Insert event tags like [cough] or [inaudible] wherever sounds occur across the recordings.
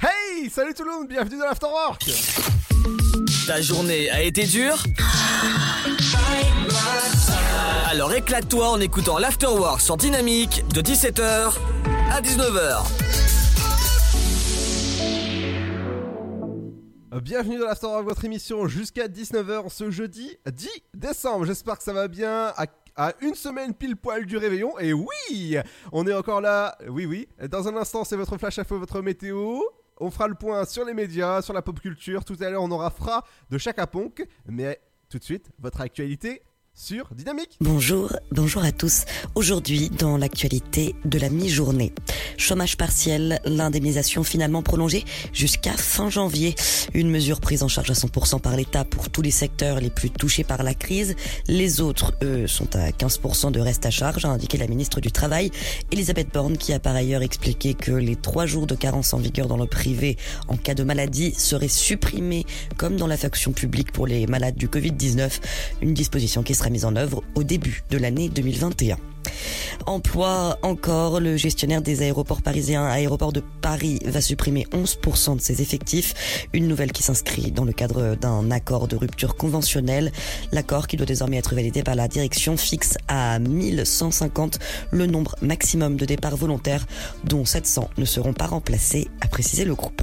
Hey, salut tout le monde, bienvenue dans l'Afterwork Ta journée a été dure Alors éclate-toi en écoutant l'Afterwork sur Dynamique de 17h à 19h. Bienvenue dans l'Afterwork, votre émission jusqu'à 19h ce jeudi 10 décembre. J'espère que ça va bien à, à une semaine pile poil du réveillon. Et oui, on est encore là. Oui, oui. Dans un instant, c'est votre flash info, votre météo. On fera le point sur les médias, sur la pop culture. Tout à l'heure, on aura Fra de Chaka Ponk. Mais tout de suite, votre actualité Bonjour, bonjour à tous. Aujourd'hui, dans l'actualité de la mi-journée. Chômage partiel, l'indemnisation finalement prolongée jusqu'à fin janvier. Une mesure prise en charge à 100% par l'État pour tous les secteurs les plus touchés par la crise. Les autres, eux, sont à 15% de reste à charge, a indiqué la ministre du Travail, Elisabeth Borne, qui a par ailleurs expliqué que les trois jours de carence en vigueur dans le privé en cas de maladie seraient supprimés comme dans la fonction publique pour les malades du Covid-19. Une disposition qui sera mise en œuvre au début de l'année 2021. Emploi encore, le gestionnaire des aéroports parisiens, Aéroport de Paris, va supprimer 11% de ses effectifs. Une nouvelle qui s'inscrit dans le cadre d'un accord de rupture conventionnelle. L'accord qui doit désormais être validé par la direction fixe à 1150 le nombre maximum de départs volontaires, dont 700 ne seront pas remplacés, a précisé le groupe.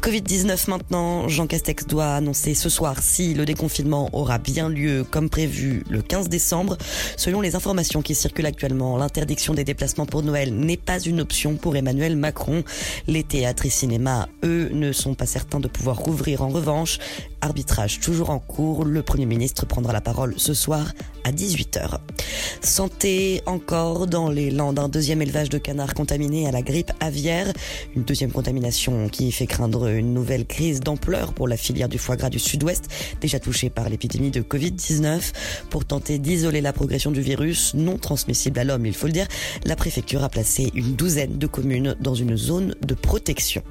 Covid-19 maintenant, Jean Castex doit annoncer ce soir si le déconfinement aura bien lieu comme prévu le 15 décembre. Selon les informations qui circulent actuellement, l'interdiction des déplacements pour Noël n'est pas une option pour Emmanuel Macron. Les théâtres et cinémas, eux, ne sont pas certains de pouvoir rouvrir en revanche. Arbitrage toujours en cours, le Premier ministre prendra la parole ce soir à 18h. Santé encore dans les Landes, un deuxième élevage de canards contaminé à la grippe aviaire, une deuxième contamination qui fait craindre une nouvelle crise d'ampleur pour la filière du foie gras du sud-ouest, déjà touchée par l'épidémie de Covid-19. Pour tenter d'isoler la progression du virus, non transmissible à l'homme, il faut le dire, la préfecture a placé une douzaine de communes dans une zone de protection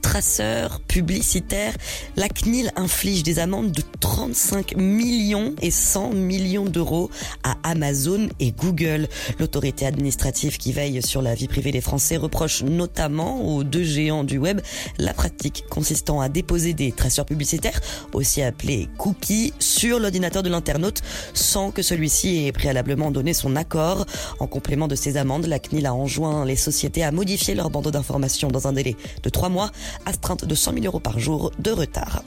traceurs publicitaires, la CNIL inflige des amendes de 35 millions et 100 millions d'euros à Amazon et Google. L'autorité administrative qui veille sur la vie privée des Français reproche notamment aux deux géants du web la pratique consistant à déposer des traceurs publicitaires, aussi appelés cookies, sur l'ordinateur de l'internaute sans que celui-ci ait préalablement donné son accord. En complément de ces amendes, la CNIL a enjoint les sociétés à modifier leur bandeau d'information dans un délai de trois mois astreinte de 100 000 euros par jour de retard.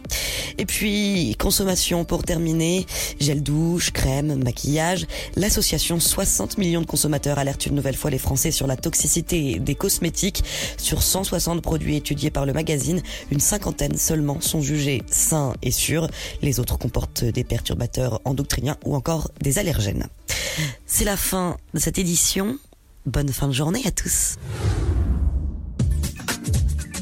Et puis, consommation pour terminer, gel douche, crème, maquillage. L'association 60 millions de consommateurs alerte une nouvelle fois les Français sur la toxicité des cosmétiques. Sur 160 produits étudiés par le magazine, une cinquantaine seulement sont jugés sains et sûrs. Les autres comportent des perturbateurs endocriniens ou encore des allergènes. C'est la fin de cette édition. Bonne fin de journée à tous.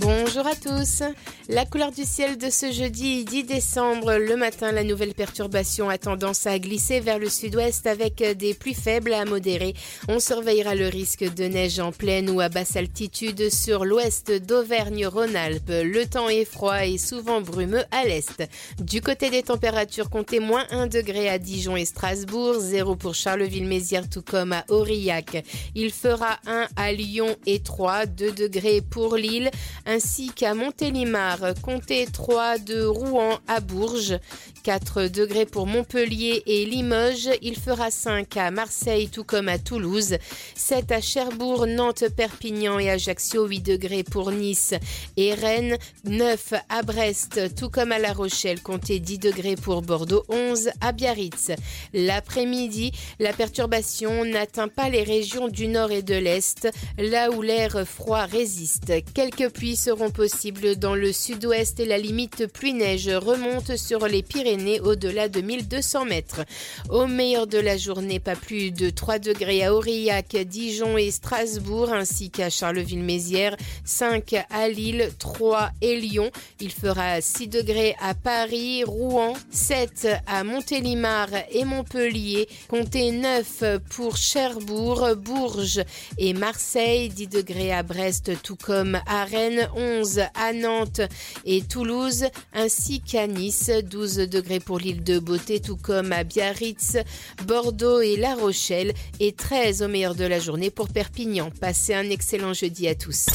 Bonjour à tous. La couleur du ciel de ce jeudi 10 décembre, le matin, la nouvelle perturbation a tendance à glisser vers le sud-ouest avec des pluies faibles à modérées. On surveillera le risque de neige en pleine ou à basse altitude sur l'ouest d'Auvergne-Rhône-Alpes. Le temps est froid et souvent brumeux à l'est. Du côté des températures, comptez moins 1 degré à Dijon et Strasbourg, 0 pour Charleville-Mézières tout comme à Aurillac. Il fera 1 à Lyon et 3, 2 degrés pour Lille, ainsi qu'à Montélimar. Comptez 3 de Rouen à Bourges, 4 degrés pour Montpellier et Limoges. Il fera 5 à Marseille tout comme à Toulouse, 7 à Cherbourg, Nantes, Perpignan et Ajaccio, 8 degrés pour Nice et Rennes, 9 à Brest tout comme à La Rochelle. Comptez 10 degrés pour Bordeaux, 11 à Biarritz. L'après-midi, la perturbation n'atteint pas les régions du nord et de l'est, là où l'air froid résiste. Quelques pluies seront possibles dans le sud-ouest et la limite pluie-neige remonte sur les Pyrénées au-delà de 1200 mètres. Au meilleur de la journée, pas plus de 3 degrés à Aurillac, Dijon et Strasbourg, ainsi qu'à Charleville-Mézières, 5 à Lille, 3 et Lyon. Il fera 6 degrés à Paris, Rouen, 7 à Montélimar et Montpellier, comptez 9 pour Cherbourg, Bourges et Marseille, 10 degrés à Brest, tout comme à Rennes, 11 à Nantes et Toulouse, ainsi qu'à Nice, 12 degrés pour l'île de Beauté, tout comme à Biarritz, Bordeaux et La Rochelle, et 13 au meilleur de la journée pour Perpignan. Passez un excellent jeudi à tous.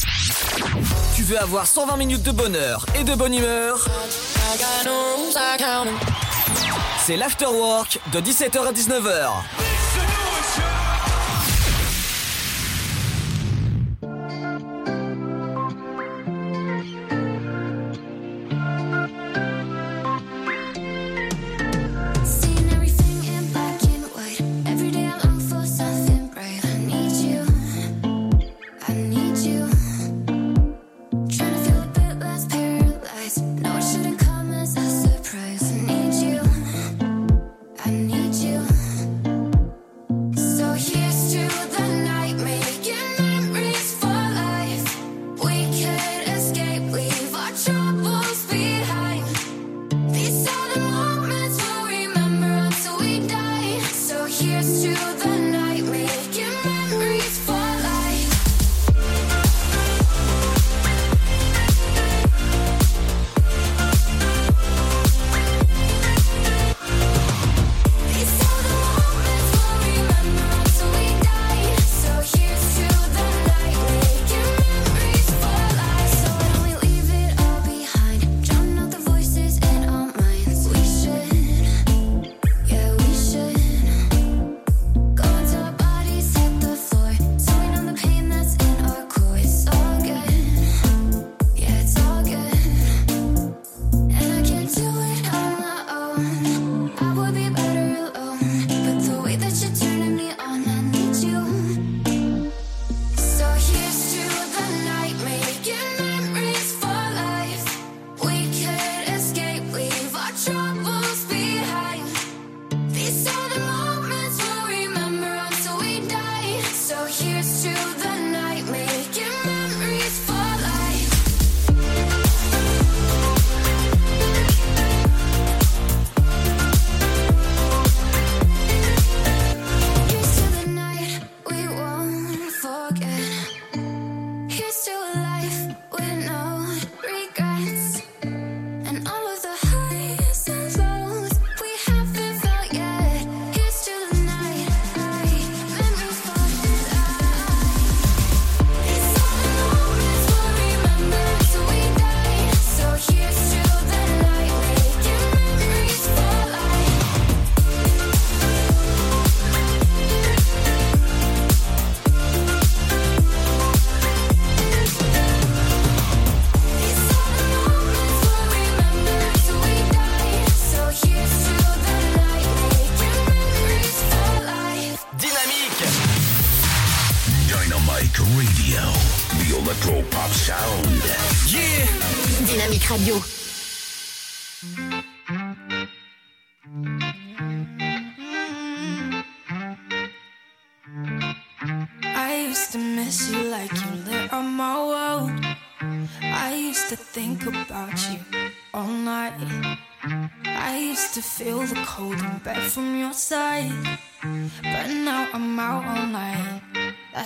Tu veux avoir 120 minutes de bonheur et de bonne humeur? C'est l'afterwork de 17h à 19h.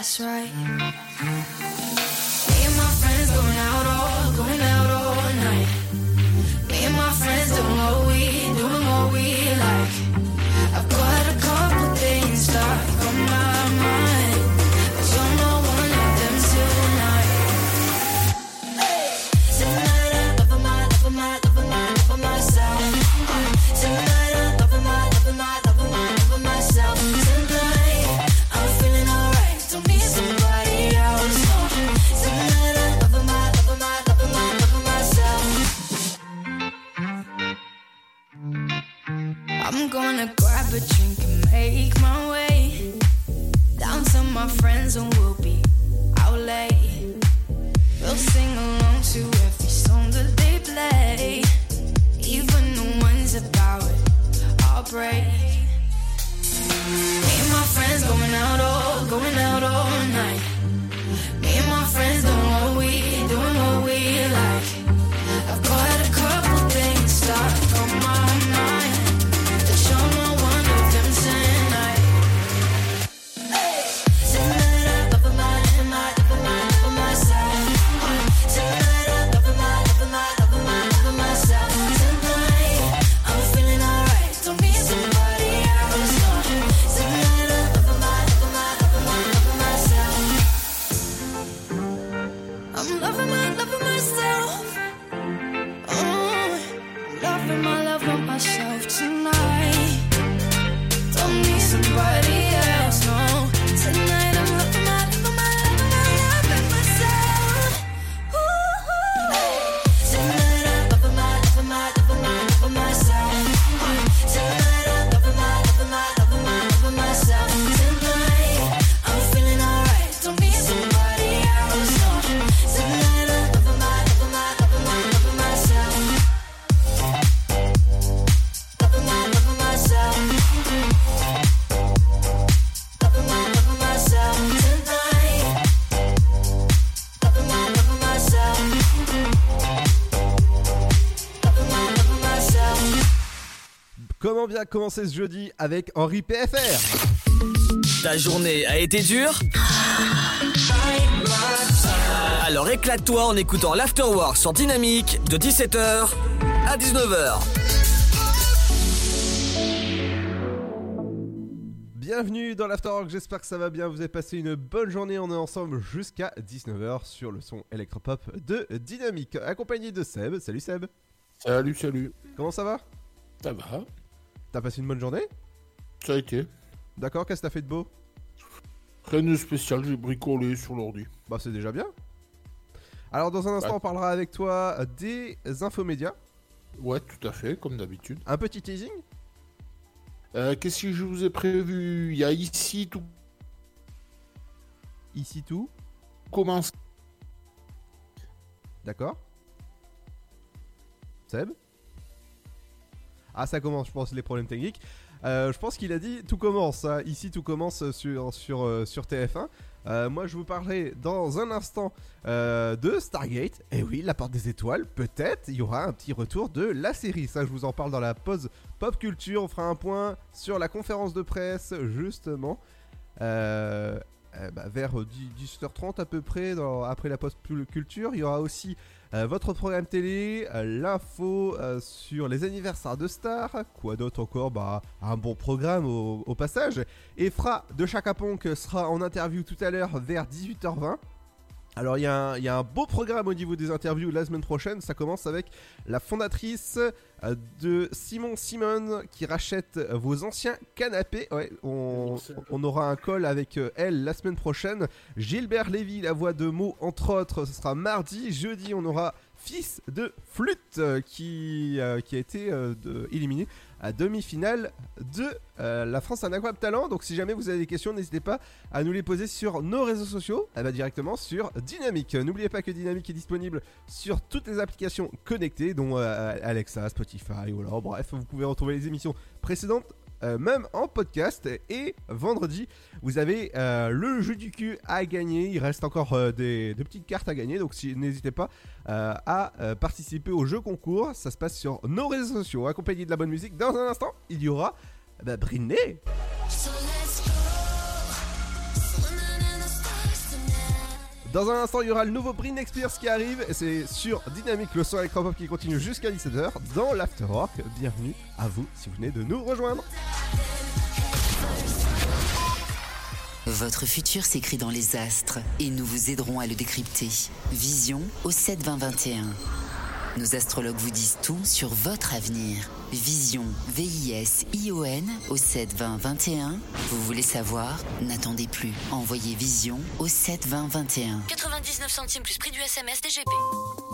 That's right. Bien commencer ce jeudi avec Henri PFR Ta journée a été dure Alors éclate-toi en écoutant l'Afterwork sur Dynamique de 17h à 19h. Bienvenue dans l'Afterwork, j'espère que ça va bien, vous avez passé une bonne journée, on est ensemble jusqu'à 19h sur le son électropop de Dynamique, accompagné de Seb. Salut Seb, Salut, salut. comment ça va? Ça va T'as passé une bonne journée Ça a été. D'accord, qu'est-ce que t'as fait de beau Rien de spécial, j'ai bricolé sur l'ordi. Bah c'est déjà bien. Alors dans un instant Ouais. on parlera avec toi des infomédias, Ouais, tout à fait, comme d'habitude. un petit teasing Euh, Qu'est-ce que je vous ai prévu? Il y a ici tout Ici tout, commence. d'accord Seb Ah ça commence, je pense, les problèmes techniques. Euh, je pense qu'il a dit tout commence. hein. Ici tout commence sur, sur, euh, sur TF1. Euh, moi je vous parlerai dans un instant de Stargate. Et oui, la porte des étoiles, peut-être il y aura un petit retour de la série. Ça je vous en parle dans la pause pop culture. On fera un point sur la conférence de presse justement. Euh, bah, vers 10, 18h30 à peu près après la pause culture. Il y aura aussi euh, votre programme télé, euh, l'info euh, sur les anniversaires de stars, quoi d'autre encore Bah un bon programme au, passage. Efra de Chaka Ponk sera en interview tout à l'heure vers 18h20. Alors il y, a un- il y a un beau programme au niveau des interviews la semaine prochaine. Ça commence avec la fondatrice euh, de Simon Simon qui rachète euh, vos anciens canapés. Ouais, on, on aura un call avec euh, elle la semaine prochaine. Gilbert Lévy, la voix de mots entre autres, ce sera mardi. Jeudi, on aura Fils de Flûte euh, qui, euh, qui a été euh, éliminé à demi-finale de la France a un incroyable talent. Donc si jamais vous avez des questions, n'hésitez pas à nous les poser sur nos réseaux sociaux, eh ben, directement sur Dynamique. N'oubliez pas que Dynamique est disponible sur toutes les applications connectées, dont Alexa, Spotify, ou alors bref, vous pouvez retrouver les émissions précédentes. Euh, même en podcast. Et vendredi vous avez euh, le jeu du cul à gagner. Il reste encore euh, des, petites cartes à gagner. Donc si, n'hésitez pas à participer au jeu concours. Ça se passe sur nos réseaux sociaux. Accompagné de la bonne musique dans un instant il y aura bah, Dans un instant, il y aura le nouveau Britney Spears qui arrive. C'est sur Dynamique, le son électropop qui continue jusqu'à 17h dans l'Afterwork. Bienvenue à vous si vous venez de nous rejoindre. Votre futur s'écrit dans les astres et nous vous aiderons à le décrypter. Vision au 72021. Nos astrologues vous disent tout sur votre avenir. Vision, V-I-S-I-O-N au 72021. Vous voulez savoir? N'attendez plus. Envoyez Vision au 72021. 99 centimes plus prix du SMS DGP.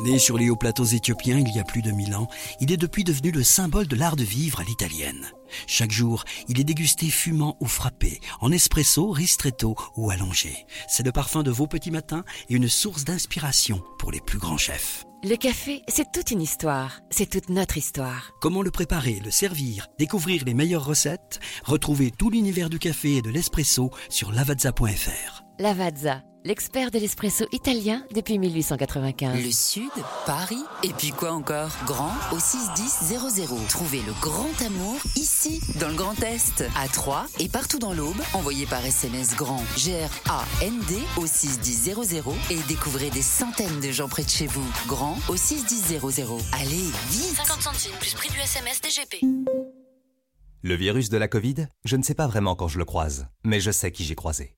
Né sur les hauts plateaux éthiopiens il y a plus de mille ans, il est depuis devenu le symbole de l'art de vivre à l'italienne. Chaque jour, il est dégusté fumant ou frappé, en espresso, ristretto ou allongé. C'est le parfum de vos petits matins et une source d'inspiration pour les plus grands chefs. Le café, c'est toute une histoire. C'est toute notre histoire. Comment le préparer, le servir, découvrir les meilleures recettes? Retrouvez tout l'univers du café et de l'espresso sur lavazza.fr. Lavazza, l'expert de l'espresso italien depuis 1895. Le Sud, Paris, et puis quoi encore? Grand au 61000. Trouvez le grand amour ici, dans le Grand Est, à Troyes et partout dans l'Aube. Envoyez par SMS grand G-R-A-N-D au 61000 et découvrez des centaines de gens près de chez vous. Grand au 61000. Allez, vite 50 centimes plus prix du SMS DGP. Le virus de la Covid, je ne sais pas vraiment quand je le croise, mais je sais qui j'ai croisé.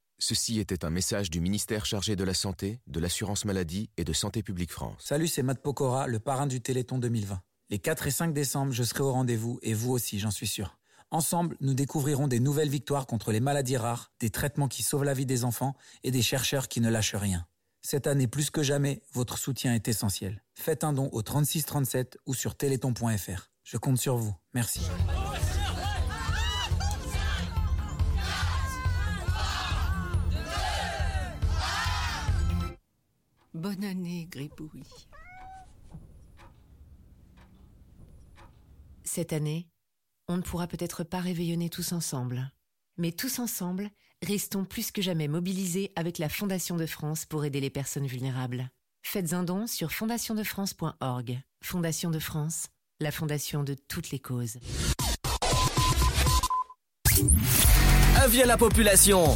Ceci était un message du ministère chargé de la Santé, de l'Assurance Maladie et de Santé Publique France. Salut, c'est Matt Pokora, le parrain du Téléthon 2020. Les 4 et 5 décembre, je serai au rendez-vous et vous aussi, j'en suis sûr. Ensemble, nous découvrirons des nouvelles victoires contre les maladies rares, des traitements qui sauvent la vie des enfants et des chercheurs qui ne lâchent rien. Cette année, plus que jamais, votre soutien est essentiel. Faites un don au 3637 ou sur téléthon.fr. Je compte sur vous. Merci. Bonne année, Gribouille. Cette année, on ne pourra peut-être pas réveillonner tous ensemble. Mais tous ensemble, restons plus que jamais mobilisés avec la Fondation de France pour aider les personnes vulnérables. Faites un don sur fondationdefrance.org. Fondation de France, la fondation de toutes les causes. Avis à la population.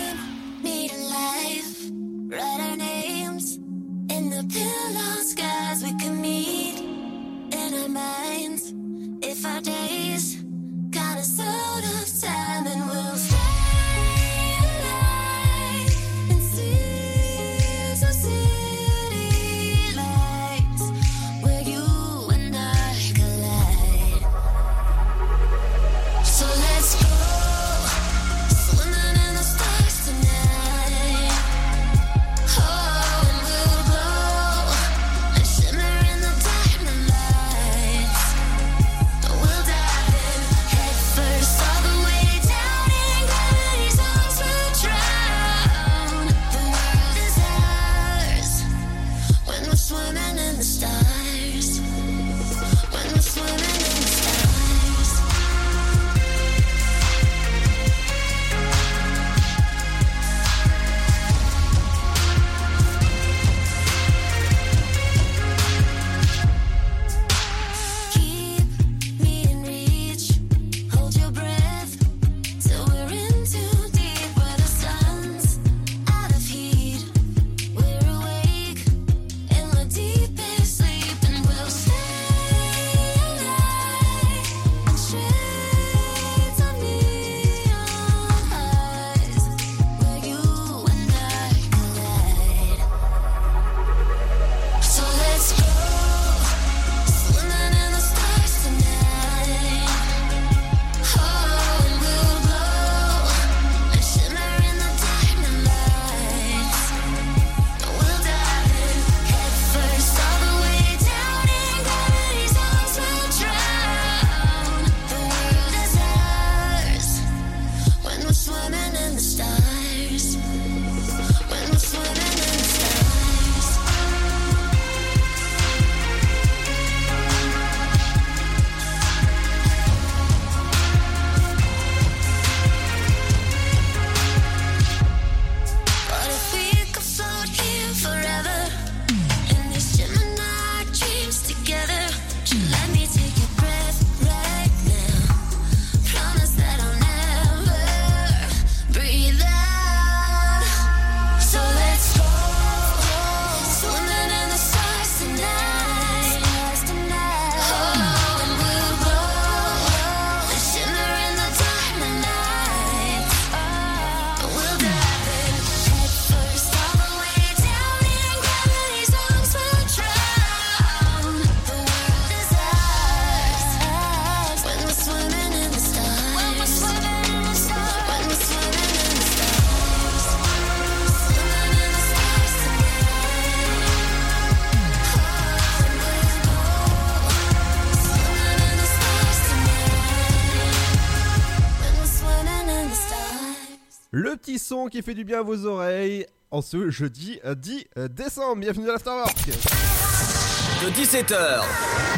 Qui fait du bien à vos oreilles en ce jeudi euh, 10 décembre. Bienvenue dans l'Afterwork. De 17h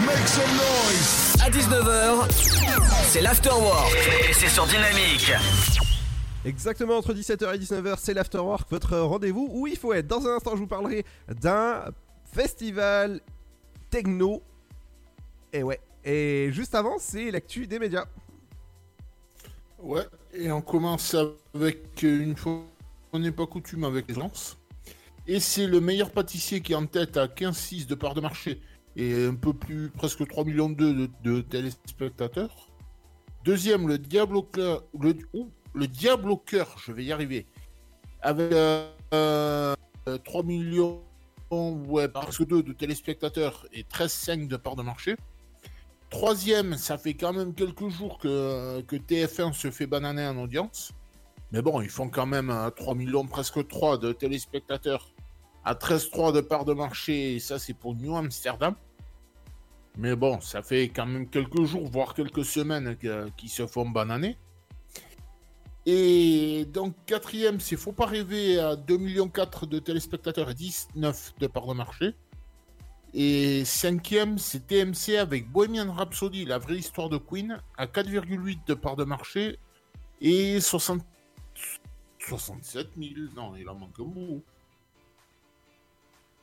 Make some noise à 19h, c'est l'afterwork et c'est sur Dynamique. Exactement entre 17h et 19h, c'est l'Afterwork, votre rendez-vous où il faut être. Dans un instant, je vous parlerai d'un festival techno. Et ouais. Et juste avant, c'est l'actu des médias. Ouais, et on commence avec une fois, on n'est pas coutume avec les lances. Et c'est le meilleur pâtissier qui est en tête à 15,6 de part de marché et un peu plus, presque 3 millions de, téléspectateurs. Deuxième, le Diable au cœur, le, au cœur, je vais y arriver, avec euh, euh, 3 millions, ouais, presque 2 de téléspectateurs et 13,5 de part de marché. Troisième, ça fait quand même quelques jours que, que TF1 se fait bananer en audience. Mais bon, ils font quand même euh, 3 millions, presque 3 de téléspectateurs à 13,3 de part de marché. Et ça, c'est pour New Amsterdam. Mais bon, ça fait quand même quelques jours, voire quelques semaines qu'ils se font bananer. Et donc, quatrième, c'est Faut pas rêver à 2,4 millions de téléspectateurs et 19 de part de marché. Et cinquième, c'est TMC avec Bohemian Rhapsody, la vraie histoire de Queen, à 4,8 de part de marché et 60... 67 000. Non, il en manque un bout.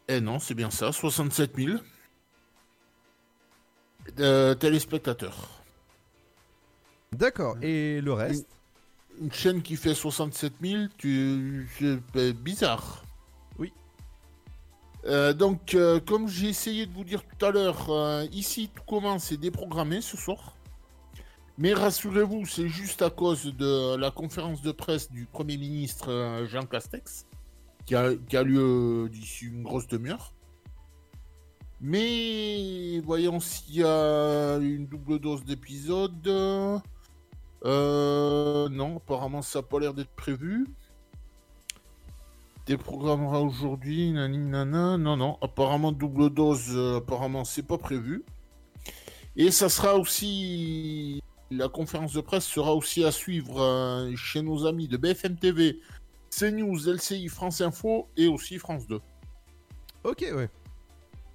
Eh non, c'est bien ça, 67 000 de téléspectateurs. D'accord. Et le reste? Une chaîne qui fait 67 000, tu... c'est euh, bizarre. Euh, donc, euh, comme j'ai essayé de vous dire tout à l'heure, euh, ici tout commence et déprogrammé ce soir. Mais rassurez-vous, c'est juste à cause de la conférence de presse du Premier ministre Jean Castex, qui a, qui a lieu d'ici une grosse demi-heure. Mais voyons s'il y a une double dose d'épisode. Non, apparemment ça n'a pas l'air d'être prévu. Déprogrammera aujourd'hui, nani nana. Non, non, apparemment double dose, euh, apparemment c'est pas prévu. Et ça sera aussi. La conférence de presse sera aussi à suivre euh, chez nos amis de BFM TV, CNews, LCI, France Info et aussi France 2. Ok, ouais.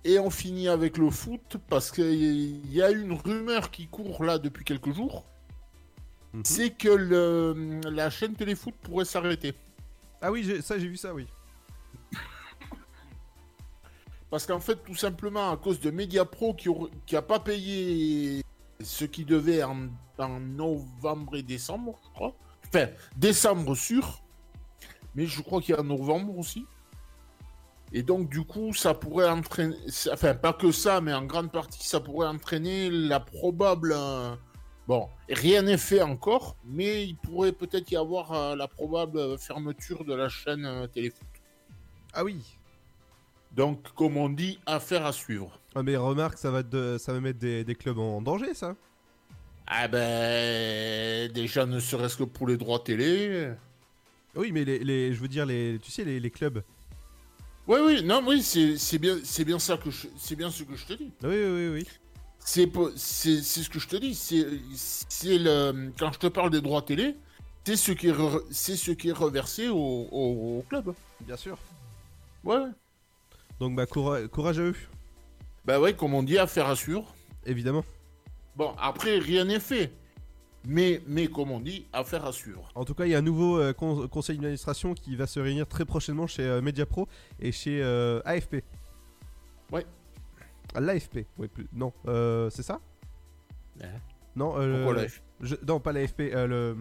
Et on finit avec le foot parce qu'il y a une rumeur qui court là depuis quelques jours. C'est que le- la chaîne Téléfoot pourrait s'arrêter. Ah oui, ça j'ai vu ça, oui. Parce qu'en fait, tout simplement, à cause de Mediapro qui n'a pas payé ce qu'il devait en, novembre et décembre, je crois. Enfin, décembre sûr. Mais je crois qu'il y a novembre aussi. Et donc, du coup, ça pourrait entraîner. Enfin, pas que ça, mais en grande partie, ça pourrait entraîner la probable. Bon, rien n'est fait encore, mais il pourrait peut-être y avoir euh, la probable fermeture de la chaîne euh, Téléfoot. Ah oui. Donc, comme on dit, affaire à suivre. Ah, mais remarque, ça va, de, ça va mettre des, des clubs en danger, ça. Ah ben, déjà, ne serait-ce que pour les droits télé. Oui, mais les, les- je veux dire, les, tu sais, les, les clubs. Oui, oui, non, oui, c'est bien, c'est bien ça que je, c'est bien ce que je te dis. Oui, oui, oui. C'est po- c'est c'est ce que je te dis. C'est le quand je te parle des droits télé, c'est ce qui est re- c'est ce qui est reversé au, au, au club. Bien sûr. Ouais. Donc, bah, coura- courage à eux. Bah ouais, comme on dit, affaire à suivre. Évidemment. Bon, après rien n'est fait, mais mais comme on dit, affaire à suivre. En tout cas, il y a un nouveau euh, con- conseil d'administration qui va se réunir très prochainement chez euh, Mediapro et chez euh, AFP. Ouais. Ah, L'AFP, oui, plus... non, euh, c'est ça? Non, euh, Pourquoi le- l'AFP? je- Non, pas l'AFP, euh, le...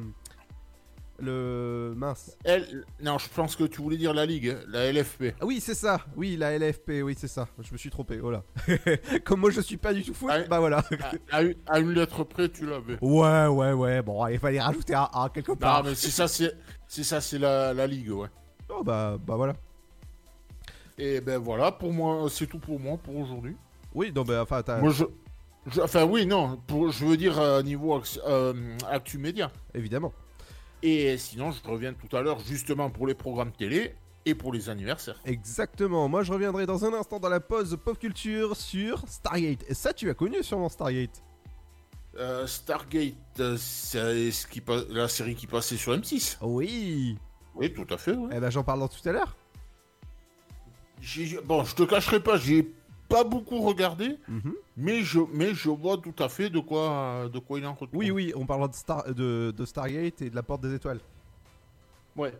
Le... Mince. Elle, non, je pense que tu voulais dire la ligue, hein, la LFP. Ah oui, c'est ça, oui, la LFP, oui, c'est ça. Je me suis trompé, voilà. [laughs] Comme moi, je suis pas du tout foot, bah voilà. À, à une- à une lettre près, tu l'avais. ouais, ouais, ouais, bon, il fallait rajouter un A quelque part. Non, mais c'est ça, c'est c'est ça, c'est la, la ligue, ouais. Oh, bah, bah voilà. Et ben voilà, pour moi, c'est tout pour moi pour aujourd'hui. Oui, non, bah, enfin, t'as... Moi, je, je- enfin oui, non, pour, je veux dire euh, niveau ax- euh, actu média. Évidemment. Et sinon, je reviens tout à l'heure justement pour les programmes télé et pour les anniversaires. Exactement, moi je reviendrai dans un instant dans la pause pop culture sur Stargate. Et ça, tu as connu sûrement Stargate Euh, Stargate, euh, c'est ce qui pa- la série qui passait sur M6. Oui. Oui, tout à fait. ouais. Eh ben, j'en parle dans tout à l'heure. Bon, je te cacherai pas, j'ai pas beaucoup regardé, Mhm. mais je, mais je vois tout à fait de quoi, de quoi il en retourne. Oui, oui, on parlera de, Star, de, de Stargate et de la porte des étoiles. Ouais.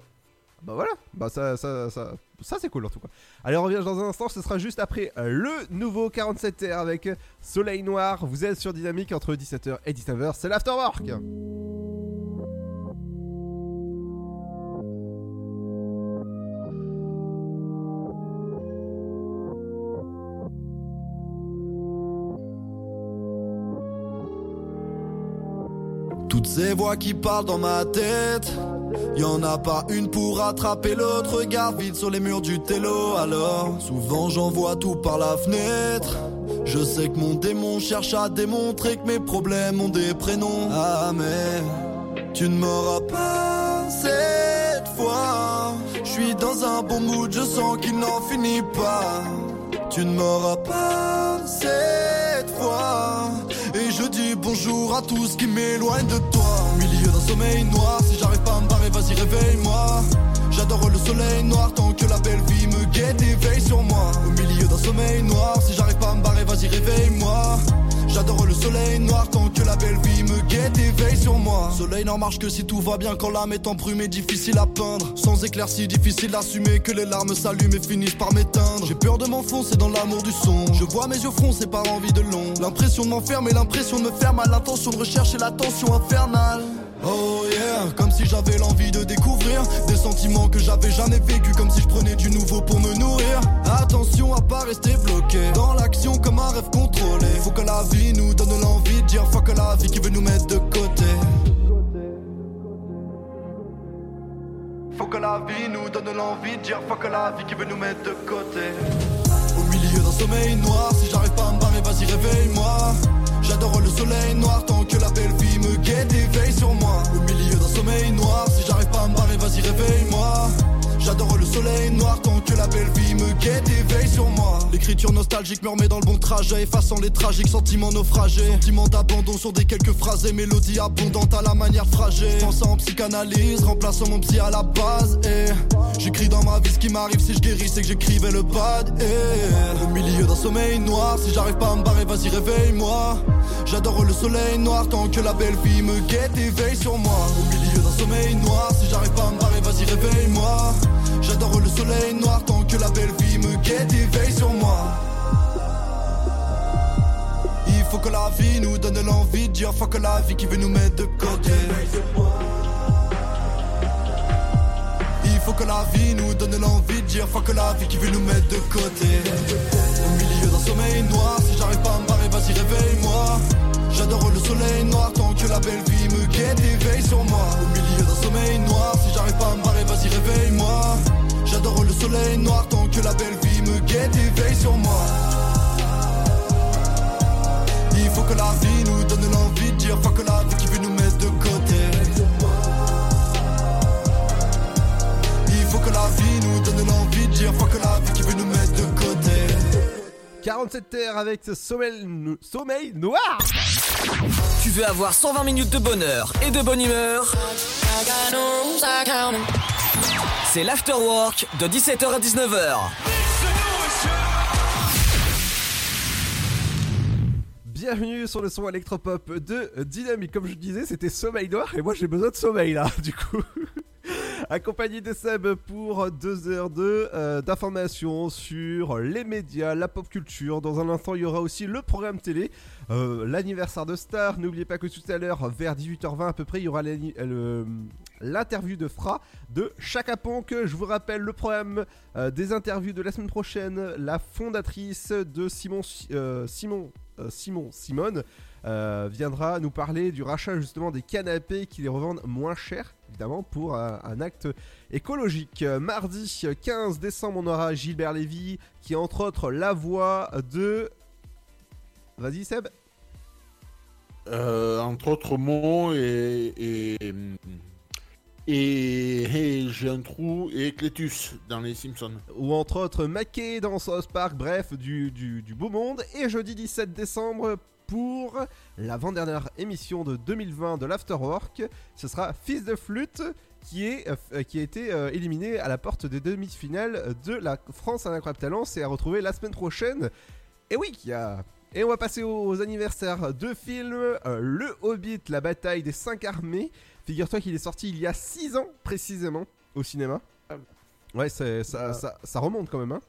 Bah voilà, bah ça, ça, ça, ça c'est cool en tout cas. Allez, on revient dans un instant, ce sera juste après euh, le nouveau 47R avec Soleil Noir. Vous êtes sur Dynamique entre 17h et 19h, c'est l'afterwork. Toutes ces voix qui parlent dans ma tête. Y en a pas une pour attraper l'autre. Regard vide sur les murs du télo. Alors, souvent j'en vois tout par la fenêtre. Je sais que mon démon cherche à démontrer que mes problèmes ont des prénoms. Ah, mais tu ne m'auras pas cette fois. Je suis dans un bon mood, je sens qu'il n'en finit pas. Tu ne m'auras pas cette fois. Et je dis bonjour à tous qui m'éloignent de toi. Au milieu d'un sommeil noir, si j'arrive pas à me barrer, vas-y réveille-moi. J'adore le soleil noir tant que la belle vie me guette et veille sur moi. Au milieu d'un sommeil noir, si j'arrive pas à me barrer, vas-y réveille-moi. J'adore le soleil noir tant que la belle vie me guette et veille sur moi. Soleil n'en marche que si tout va bien quand l'âme est embrumée, difficile à peindre. Sans éclaircie, difficile d'assumer que les larmes s'allument et finissent par m'éteindre. J'ai peur de m'enfoncer dans l'amour du son. Je vois mes yeux froncer par envie de long. L'impression de m'enfermer, l'impression de me faire mal. L'intention de rechercher la tension infernale. Oh yeah, comme si j'avais l'envie de découvrir des sentiments que j'avais jamais vécu, comme si je prenais du nouveau pour me nourrir. Attention à pas rester bloqué dans l'action comme un rêve contrôlé. Faut que la vie nous donne l'envie de dire fuck la vie qui veut nous mettre de côté. Faut que la vie nous donne l'envie de dire fuck la vie qui veut nous mettre de côté. Au milieu d'un sommeil noir, si j'arrive pas à me barrer, vas-y réveille-moi. J'adore le soleil noir tant que la belle vie me guette et veille sur moi. Au milieu d'un sommeil noir, si j'arrive pas à me barrer, vas-y réveille-moi. J'adore le soleil noir tant que la belle vie me guette et veille sur moi. L'écriture nostalgique me remet dans le bon trajet, effaçant les tragiques sentiments naufragés. Sentiments d'abandon sur des quelques phrases et mélodies abondantes à la manière fragile. Pensant en psychanalyse, remplaçant mon psy à la base. Et j'écris dans ma vie ce qui m'arrive si je guéris, c'est que j'écrivais le bad. Et au milieu d'un sommeil noir, si j'arrive pas à me barrer, vas-y réveille-moi. J'adore le soleil noir tant que la belle vie me guette et veille sur moi. Au milieu d'un sommeil noir, si j'arrive pas à me barrer, vas-y réveille-moi. J'adore le soleil noir tant que la belle vie me guette et veille sur moi. Il faut que la vie nous donne l'envie de dire fuck la vie qui veut nous mettre de côté. Il faut que la vie nous donne l'envie de dire fuck la vie qui veut nous mettre de côté. Au milieu d'un sommeil noir, si j'arrive pas à me barrer, vas-y réveille-moi. J'adore le soleil noir tant que la belle vie me guette et veille sur moi. Au milieu d'un sommeil noir, si j'arrive pas à me barrer, vas-y réveille-moi. J'adore le soleil noir tant que la belle vie me guette et veille sur moi. Il faut que la vie nous donne l'envie la vie nous donne l'envie de dire fuck la vie qui veut nous mettre de côté. 47 terres avec ce sommeil, no- sommeil noir. Tu veux avoir 120 minutes de bonheur et de bonne humeur? C'est l'afterwork de 17h à 19h. Bienvenue sur le son électropop de Dynamique. Comme je disais, c'était sommeil noir et moi j'ai besoin de sommeil là, [laughs] du coup. Accompagné de Seb pour deux heures de euh, d'informations sur les médias, la pop culture. Dans un instant, il y aura aussi le programme télé, euh, l'anniversaire de Star. N'oubliez pas que tout à l'heure, vers 18h20 à peu près, il y aura euh, l'interview de Fra de Chaka Ponk. Je vous rappelle le programme euh, des interviews de la semaine prochaine. La fondatrice de Simon Simon Simon Simone viendra nous parler du rachat justement des canapés qui les revendent moins cher, évidemment, pour un acte écologique. Mardi 15 décembre, on aura Gilbert Lévy qui est entre autres la voix de. Vas-y Seb Euh, entre autres mots et. et, et, et j'ai un trou et Clétus dans les Simpsons. ou entre autres Mackay dans South Park, bref, du, du, du beau monde. Et jeudi 17 décembre, pour l'avant-dernière émission de 2020 de l'Afterwork, ce sera Fils de Flûte qui, est, euh, qui a été euh, éliminé à la porte des demi-finales de la France à l'incroyable talent. C'est à retrouver la semaine prochaine. Et oui, y a... Et on va passer aux anniversaires de films. Euh, le Hobbit, la bataille des cinq armées. Figure-toi qu'il est sorti il y a 6 ans précisément au cinéma. Ouais, c'est- ça, ça, ça remonte quand même. Hein.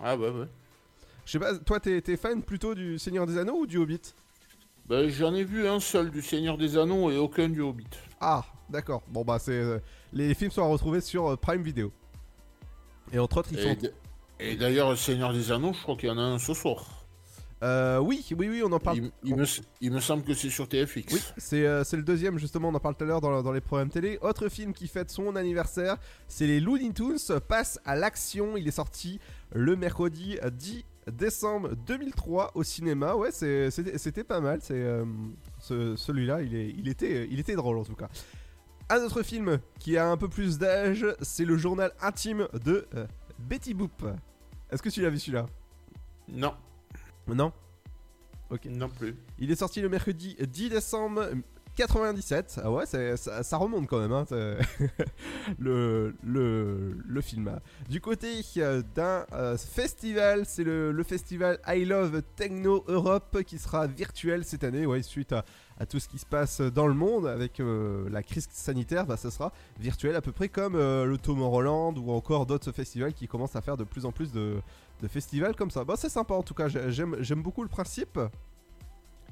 Ah ouais, ouais. Je sais pas, toi t'es fan plutôt du Seigneur des Anneaux ou du Hobbit? Ben, J'en ai vu un seul du Seigneur des Anneaux et aucun du Hobbit. Ah, d'accord. Bon bah c'est... euh, les films sont à retrouver sur euh, Prime Video. Et entre autres, ils sont... et d'ailleurs, le Seigneur des Anneaux, je crois qu'il y en a un ce soir. Euh, oui, oui, oui, on en parle. Il, il me, il me semble que c'est sur TFX. Oui, c'est euh, c'est le deuxième, justement, on en parle tout à l'heure dans, dans les programmes télé. Autre film qui fête son anniversaire, c'est les Looney Tunes passe à l'action. Il est sorti le mercredi 10 décembre 2003 au cinéma. Ouais, c'était c'était pas mal. C'est euh, ce- Celui-là, il, est- il, était, il était drôle en tout cas. Un autre film qui a un peu plus d'âge, c'est le journal intime de euh, Betty Boop. Est-ce que tu l'as vu celui-là? Non. Non? Ok. Non plus. Il est sorti le mercredi 10 décembre 97. Ah ouais, ça, remonte quand même, hein, [laughs] le, le, le film. Du côté euh, d'un euh, festival, c'est le, le festival I Love Techno Europe qui sera virtuel cette année, ouais, suite à, tout ce qui se passe dans le monde avec euh, la crise sanitaire, bah, ça sera virtuel à peu près comme le Tomorrowland ou encore d'autres festivals qui commencent à faire de plus en plus de, de festivals comme ça. Bah, c'est sympa en tout cas, j'ai- j'aime j'aime beaucoup le principe.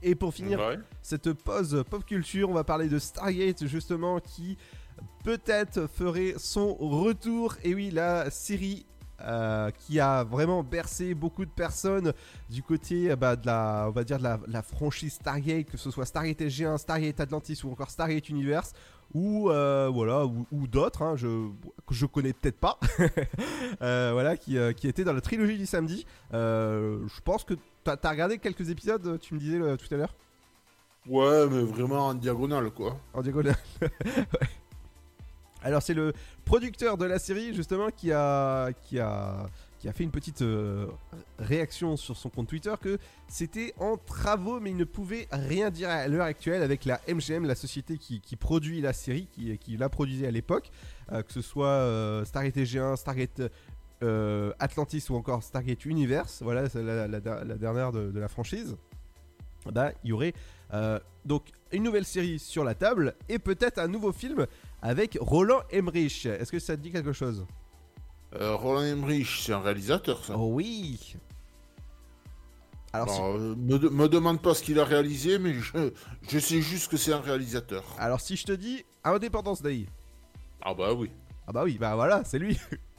Et pour finir Ouais. cette pause pop culture, on va parler de Stargate justement qui peut-être ferait son retour. Et oui, la série euh, qui a vraiment bercé beaucoup de personnes du côté euh, bah, de la, on va dire de la, la franchise Stargate, que ce soit Stargate SG1, Stargate Atlantis ou encore Stargate Universe. Ou euh, voilà, ou, ou d'autres, hein, je, que je connais peut-être pas, [laughs] Euh, voilà, qui, qui étaient dans la trilogie du samedi. Je pense que t'as as regardé quelques épisodes, tu me disais tout à l'heure Ouais, mais vraiment en diagonale, quoi. En diagonale. [laughs] Ouais. Alors c'est le producteur de la série justement qui a qui a qui a fait une petite euh, réaction sur son compte Twitter que c'était en travaux mais il ne pouvait rien dire à l'heure actuelle avec la MGM, la société qui, qui produit la série, qui, qui la produisait à l'époque, euh, que ce soit euh, Stargate SG1, Stargate euh, Atlantis ou encore Stargate Universe, voilà c'est la, la- la dernière de, de la franchise bah, il y aurait euh, donc une nouvelle série sur la table et peut-être un nouveau film avec Roland Emmerich. Est-ce que ça te dit quelque chose? Euh, Roland Emmerich, c'est un réalisateur, ça. Oh oui Alors, si- euh, me, de- me demande pas ce qu'il a réalisé, mais je, je sais juste que c'est un réalisateur. Alors si je te dis Independence Day. Ah bah oui. Ah bah oui, bah voilà, c'est lui. [laughs]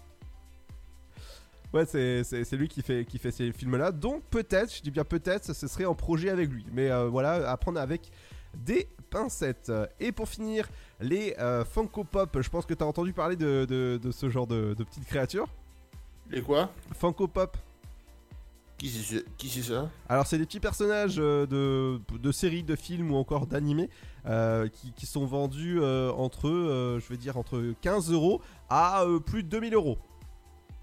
ouais, c'est, lui qui fait, qui fait ces films-là. Donc peut-être, je dis bien peut-être, ce serait en projet avec lui. Mais euh, voilà, à prendre avec des pincettes. Et pour finir, les euh, Funko Pop. Je pense que tu as entendu parler de, de- de ce genre de, de petites créatures. Les quoi? Funko Pop. Qui c'est qui c'est ça? Alors c'est des petits personnages euh, de, de séries, de films ou encore d'animés euh, qui, qui sont vendus entre, je vais dire, entre 15 euros à plus de 2000 euros.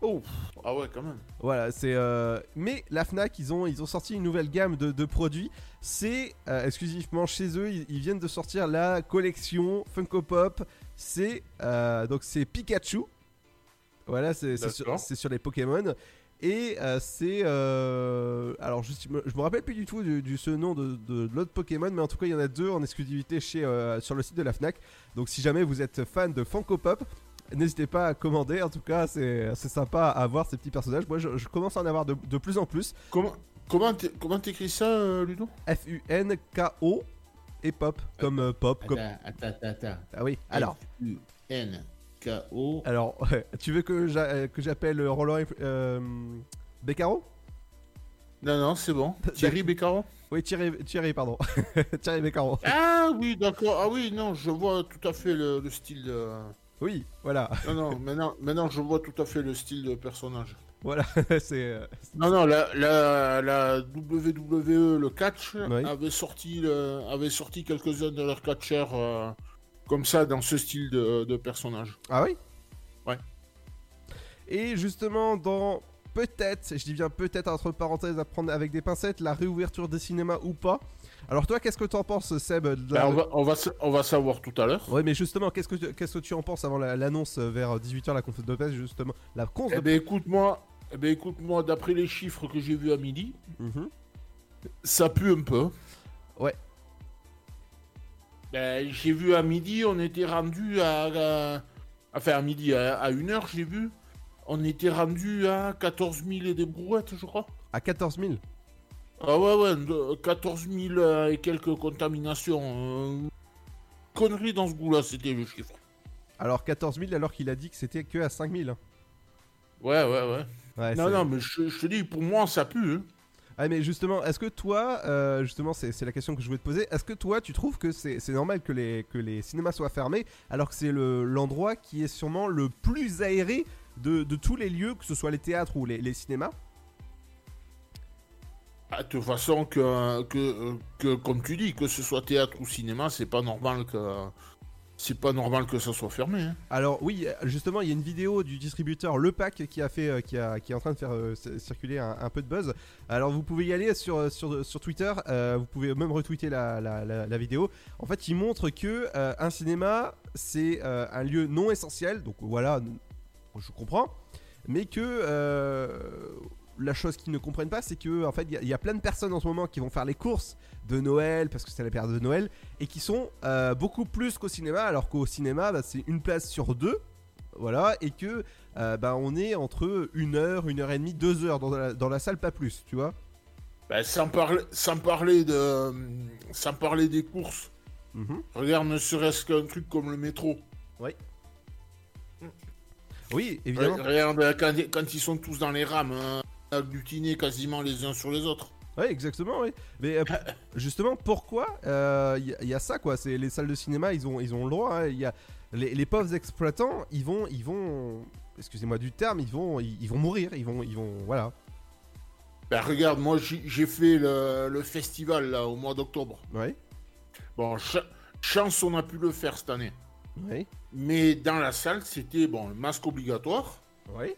Oh Ah ouais, quand même. Voilà, c'est. euh, Mais la Fnac, ils ont, ils ont sorti une nouvelle gamme de, de produits. C'est euh, exclusivement chez eux. Ils, ils viennent de sortir la collection Funko Pop. C'est euh, donc c'est Pikachu. Voilà, c'est c'est sur, sur les Pokémon. Et c'est. alors, je, me- je me rappelle plus du tout du, du- ce nom de, de l'autre Pokémon, mais en tout cas, il y en a deux en exclusivité chez, sur le site de la Fnac. Donc, si jamais vous êtes fan de Funko Pop, n'hésitez pas à commander. En tout cas, c'est sympa à voir ces petits personnages. Moi, je, je commence à en avoir de, de plus en plus. Comment comment t'é- comment t'écris ça, euh, Ludo? F-U-N-K-O et Pop, comme euh, Pop. Comme... Attends, attends, attends. Ah oui, alors. N-K-O. Alors, ouais, tu veux que euh, que j'appelle Roland euh, Beccaro? Non, non, c'est bon. [laughs] Thierry Beccaro? Oui, Thierry, Thierry pardon. [laughs] Thierry Beccaro. Ah oui, d'accord. Ah oui, non, je vois tout à fait le, le style de... Oui, voilà. Non, non, maintenant, maintenant, je vois tout à fait le style de personnage. Voilà, [laughs] c'est. euh, Non, non, la, la, la WWE, le catch, Oui. avait, sorti le- avait sorti quelques-uns de leurs catcheurs euh, comme ça, dans ce style de, de personnage. Ah oui? Ouais. Et justement, dans peut-être, je dis bien peut-être entre parenthèses à prendre avec des pincettes, la réouverture des cinémas ou pas. Alors toi, qu'est-ce que tu en penses, Seb de la- Ben, on, va, on, va, on va savoir tout à l'heure. Ouais, mais justement, qu'est-ce que, qu'est-ce que tu en penses avant la- l'annonce euh, vers 18h, la conférence de presse, justement La conf Eh de- ben écoute-moi, eh ben, écoute-moi, d'après les chiffres que j'ai vus à midi, Mhm. ça pue un peu. Ouais. Ben, j'ai vu à midi, on était rendu à, Enfin, à midi, à, à 1h, j'ai vu. On était rendu à 14 000 et des brouettes, je crois. À 14 000 Ah ouais, ouais, de- 14 000 euh, et quelques contaminations. euh, Connerie dans ce goût-là, c'était le chiffre. Alors 14 000 alors qu'il a dit que c'était que à 5 000. hein. Ouais, ouais, ouais. Ouais, non, c'est- non, mais je, je te dis, pour moi, ça pue. hein. Ah mais justement, est-ce que toi, euh, justement, c'est c'est la question que je voulais te poser. Est-ce que toi, tu trouves que c'est c'est normal que les que les cinémas soient fermés alors que c'est le l'endroit qui est sûrement le plus aéré de, de tous les lieux, que ce soit les théâtres ou les, les cinémas? De toute façon, que, que, que, comme tu dis, que ce soit théâtre ou cinéma, c'est pas normal que. C'est pas normal que ça soit fermé. hein. Alors oui, justement, il y a une vidéo du distributeur Le Pack qui a fait, euh, qui, a, qui est en train de faire euh, circuler un, peu de buzz. Alors vous pouvez y aller sur, sur, sur Twitter, euh, vous pouvez même retweeter la, la, vidéo. En fait, il montre que un cinéma, c'est un lieu non essentiel, donc voilà, je comprends, mais que la chose qu'ils ne comprennent pas, c'est que en fait, il y a- il y, a plein de personnes en ce moment qui vont faire les courses de Noël parce que c'est la période de Noël et qui sont euh, beaucoup plus qu'au cinéma, alors qu'au cinéma, bah, c'est une place sur deux, voilà, et que euh, bah, on est entre une heure, une heure et demie, deux heures dans la, dans la salle, pas plus, tu vois. Ben, sans, parler, sans, parler de, sans parler des courses, Mhm. regarde ne serait-ce qu'un truc comme le métro. Oui. Oui, évidemment. Re- Regarde quand, quand ils sont tous dans les rames, hein, agglutinés quasiment les uns sur les autres. Oui, exactement, oui. Mais euh, [laughs] justement, pourquoi euh, il y, a- il y a ça, quoi? C'est les salles de cinéma, ils ont, ils ont le droit. hein. Y a les, les pauvres exploitants, ils vont, ils vont, excusez-moi du terme, ils vont, ils, ils vont mourir, ils vont, ils vont, voilà. Ben, regarde, moi j'ai fait le, le festival là au mois d'octobre. Oui. Bon, cha- chance on a pu le faire cette année. Oui. Mais dans la salle, c'était bon, le masque obligatoire. Oui.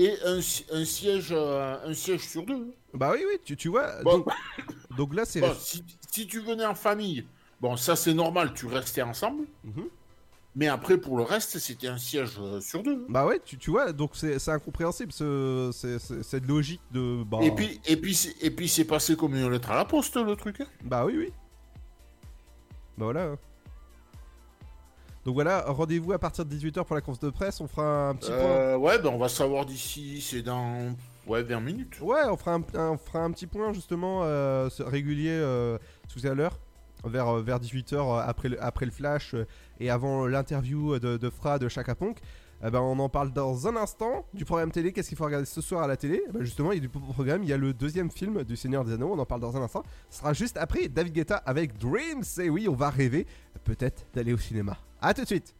Et un, si- un siège, euh, un siège sur deux. Bah oui, oui, tu, tu vois. Bon. Donc, donc là, c'est. Bon, si, si tu venais en famille, bon, ça c'est normal, tu restais ensemble. Mhm. Mais après, pour le reste, c'était un siège euh, sur deux. Bah ouais, tu, tu vois, donc c'est incompréhensible ce, cette logique de. Bah, Et puis, et puis, c'est- et puis, c'est passé comme une lettre à la poste, le truc. hein. Bah oui, oui. Bah voilà. Donc voilà, rendez-vous à partir de 18h pour la conférence de presse. On fera un petit point. Euh, ouais, ben on va savoir d'ici, c'est dans ouais, 20 minutes. Ouais, on fera un, un- on fera un petit point justement euh, régulier euh, tout à l'heure, vers, euh, vers 18h après le, après le flash et avant l'interview de, de Fra de Chaka Ponk. Eh ben, on en parle dans un instant du programme télé. Qu'est-ce qu'il faut regarder ce soir à la télé? Eh ben, Justement, il y a du programme. Il y a le deuxième film du Seigneur des Anneaux. On en parle dans un instant. Ce sera juste après David Guetta avec Dreams. Et oui, on va rêver peut-être d'aller au cinéma. A tout de suite.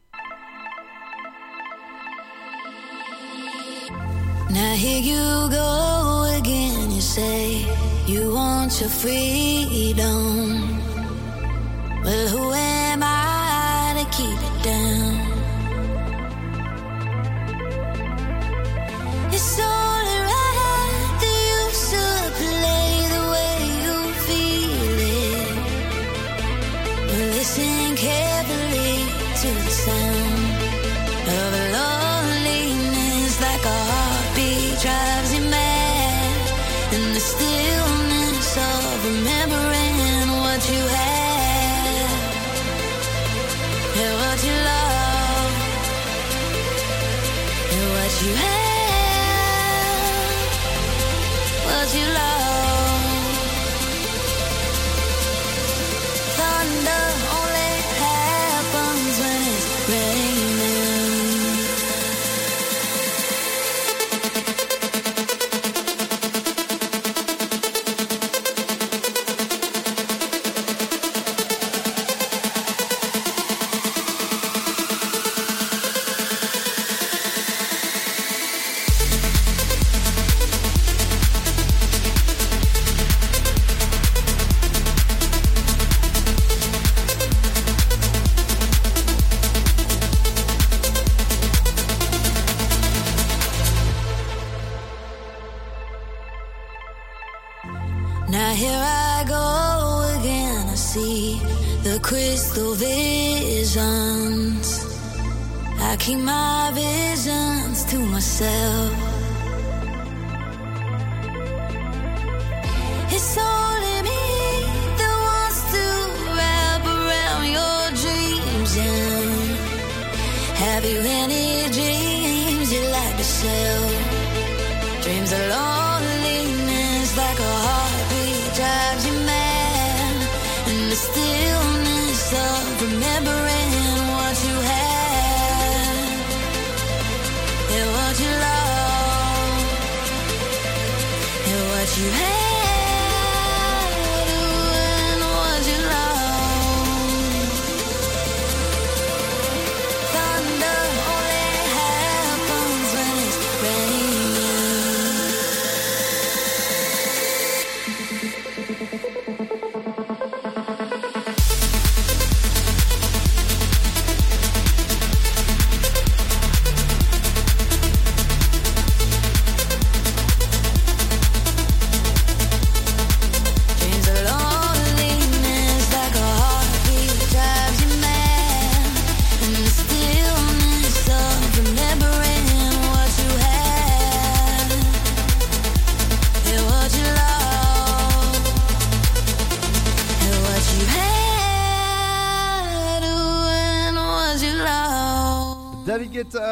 Now here you go again. You say you want freedom. Well, who am I to keep it down?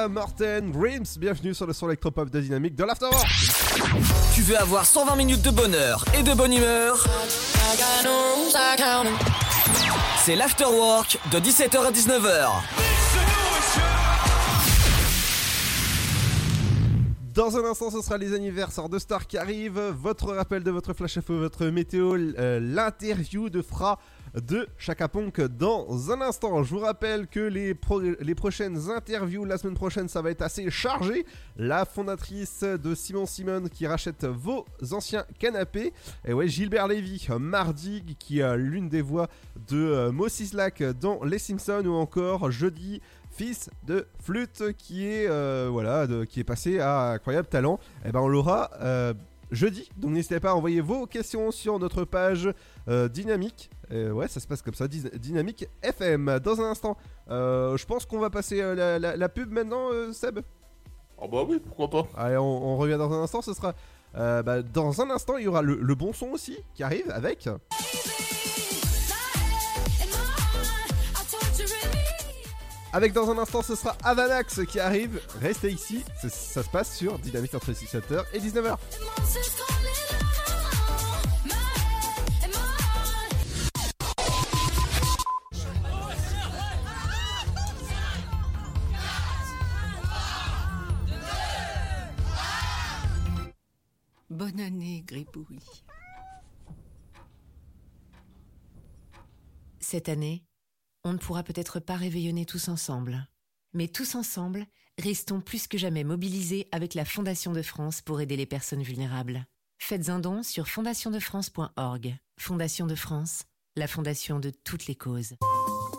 Morten, Grims, bienvenue sur le son électropop de Dynamique de l'Afterwork. Tu veux avoir 120 minutes de bonheur et de bonne humeur? C'est l'Afterwork de 17h à 19h. Dans un instant, ce sera les anniversaires de stars qui arrivent, votre rappel de votre flash info, votre météo, euh, l'interview de Fra de Chaka Ponk dans un instant. Je vous rappelle que les, pro- les prochaines interviews la semaine prochaine, ça va être assez chargé. La fondatrice de Simon Simon qui rachète vos anciens canapés. Et ouais, Gilbert Lévy, mardi, qui a l'une des voix de euh, Moses Slack dans Les Simpsons ou encore jeudi fils de flûte qui est euh, voilà qui est passé à incroyable talent et ben on l'aura euh, jeudi donc n'hésitez pas à envoyer vos questions sur notre page euh, dynamique. Euh, ouais ça se passe comme ça. Dynamique FM dans un instant euh, je pense qu'on va passer euh, la, la- la pub maintenant euh, Seb. Ah bah oui pourquoi pas. Allez on, on revient dans un instant. Ce sera euh, bah, dans un instant il y aura le, le bon son aussi qui arrive avec Avec dans un instant, ce sera Avanax qui arrive. Restez ici, ça, ça se passe sur Dynamique entre 17h et 19h. Bonne année, Gribouille. Cette année, on ne pourra peut-être pas réveillonner tous ensemble. Mais tous ensemble, restons plus que jamais mobilisés avec la Fondation de France pour aider les personnes vulnérables. Faites un don sur fondationdefrance.org. Fondation de France, la fondation de toutes les causes.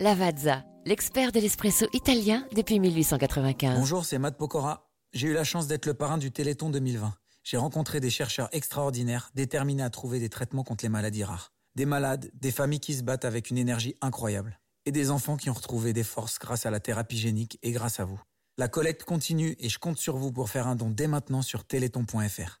Lavazza, l'expert de l'espresso italien depuis 1895. Bonjour, c'est Matt Pokora. J'ai eu la chance d'être le parrain du Téléthon 2020. J'ai rencontré des chercheurs extraordinaires déterminés à trouver des traitements contre les maladies rares. Des malades, des familles qui se battent avec une énergie incroyable. Et des enfants qui ont retrouvé des forces grâce à la thérapie génique et grâce à vous. La collecte continue et je compte sur vous pour faire un don dès maintenant sur téléthon.fr.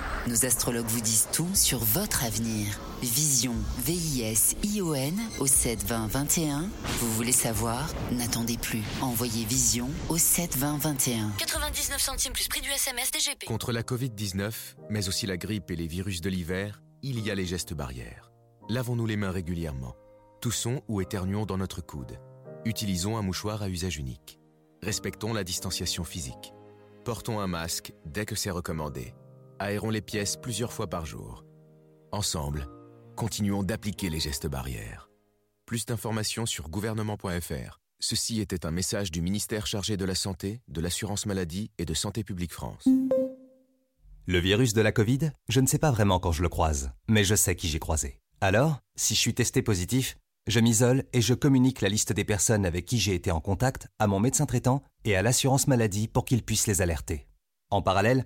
Nos astrologues vous disent tout sur votre avenir. Vision, V-I-S-I-O-N au 72021. Vous voulez savoir? N'attendez plus. Envoyez Vision au 72021. 99 centimes plus prix du SMS DGP. Contre la Covid-19, mais aussi la grippe et les virus de l'hiver, il y a les gestes barrières. Lavons-nous les mains régulièrement. Toussons ou éternuons dans notre coude. Utilisons un mouchoir à usage unique. Respectons la distanciation physique. Portons un masque dès que c'est recommandé. Aérons les pièces plusieurs fois par jour. Ensemble, continuons d'appliquer les gestes barrières. Plus d'informations sur gouvernement.fr. Ceci était un message du ministère chargé de la Santé, de l'Assurance Maladie et de Santé Publique France. Le virus de la Covid, je ne sais pas vraiment quand je le croise, mais je sais qui j'ai croisé. Alors, si je suis testé positif, je m'isole et je communique la liste des personnes avec qui j'ai été en contact à mon médecin traitant et à l'assurance maladie pour qu'ils puissent les alerter. En parallèle,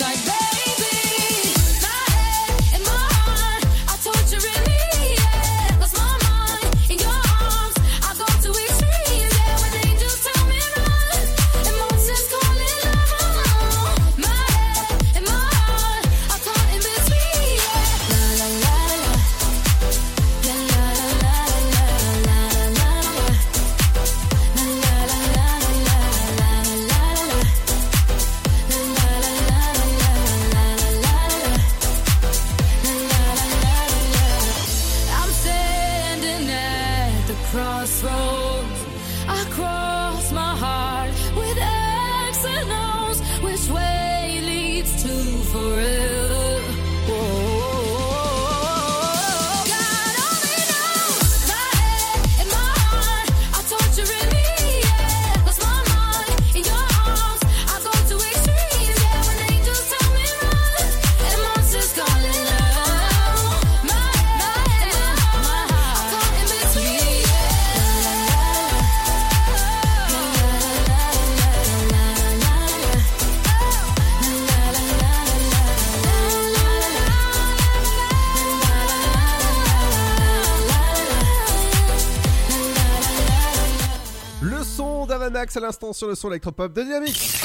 à l'instant sur le son électropop de Dynamique.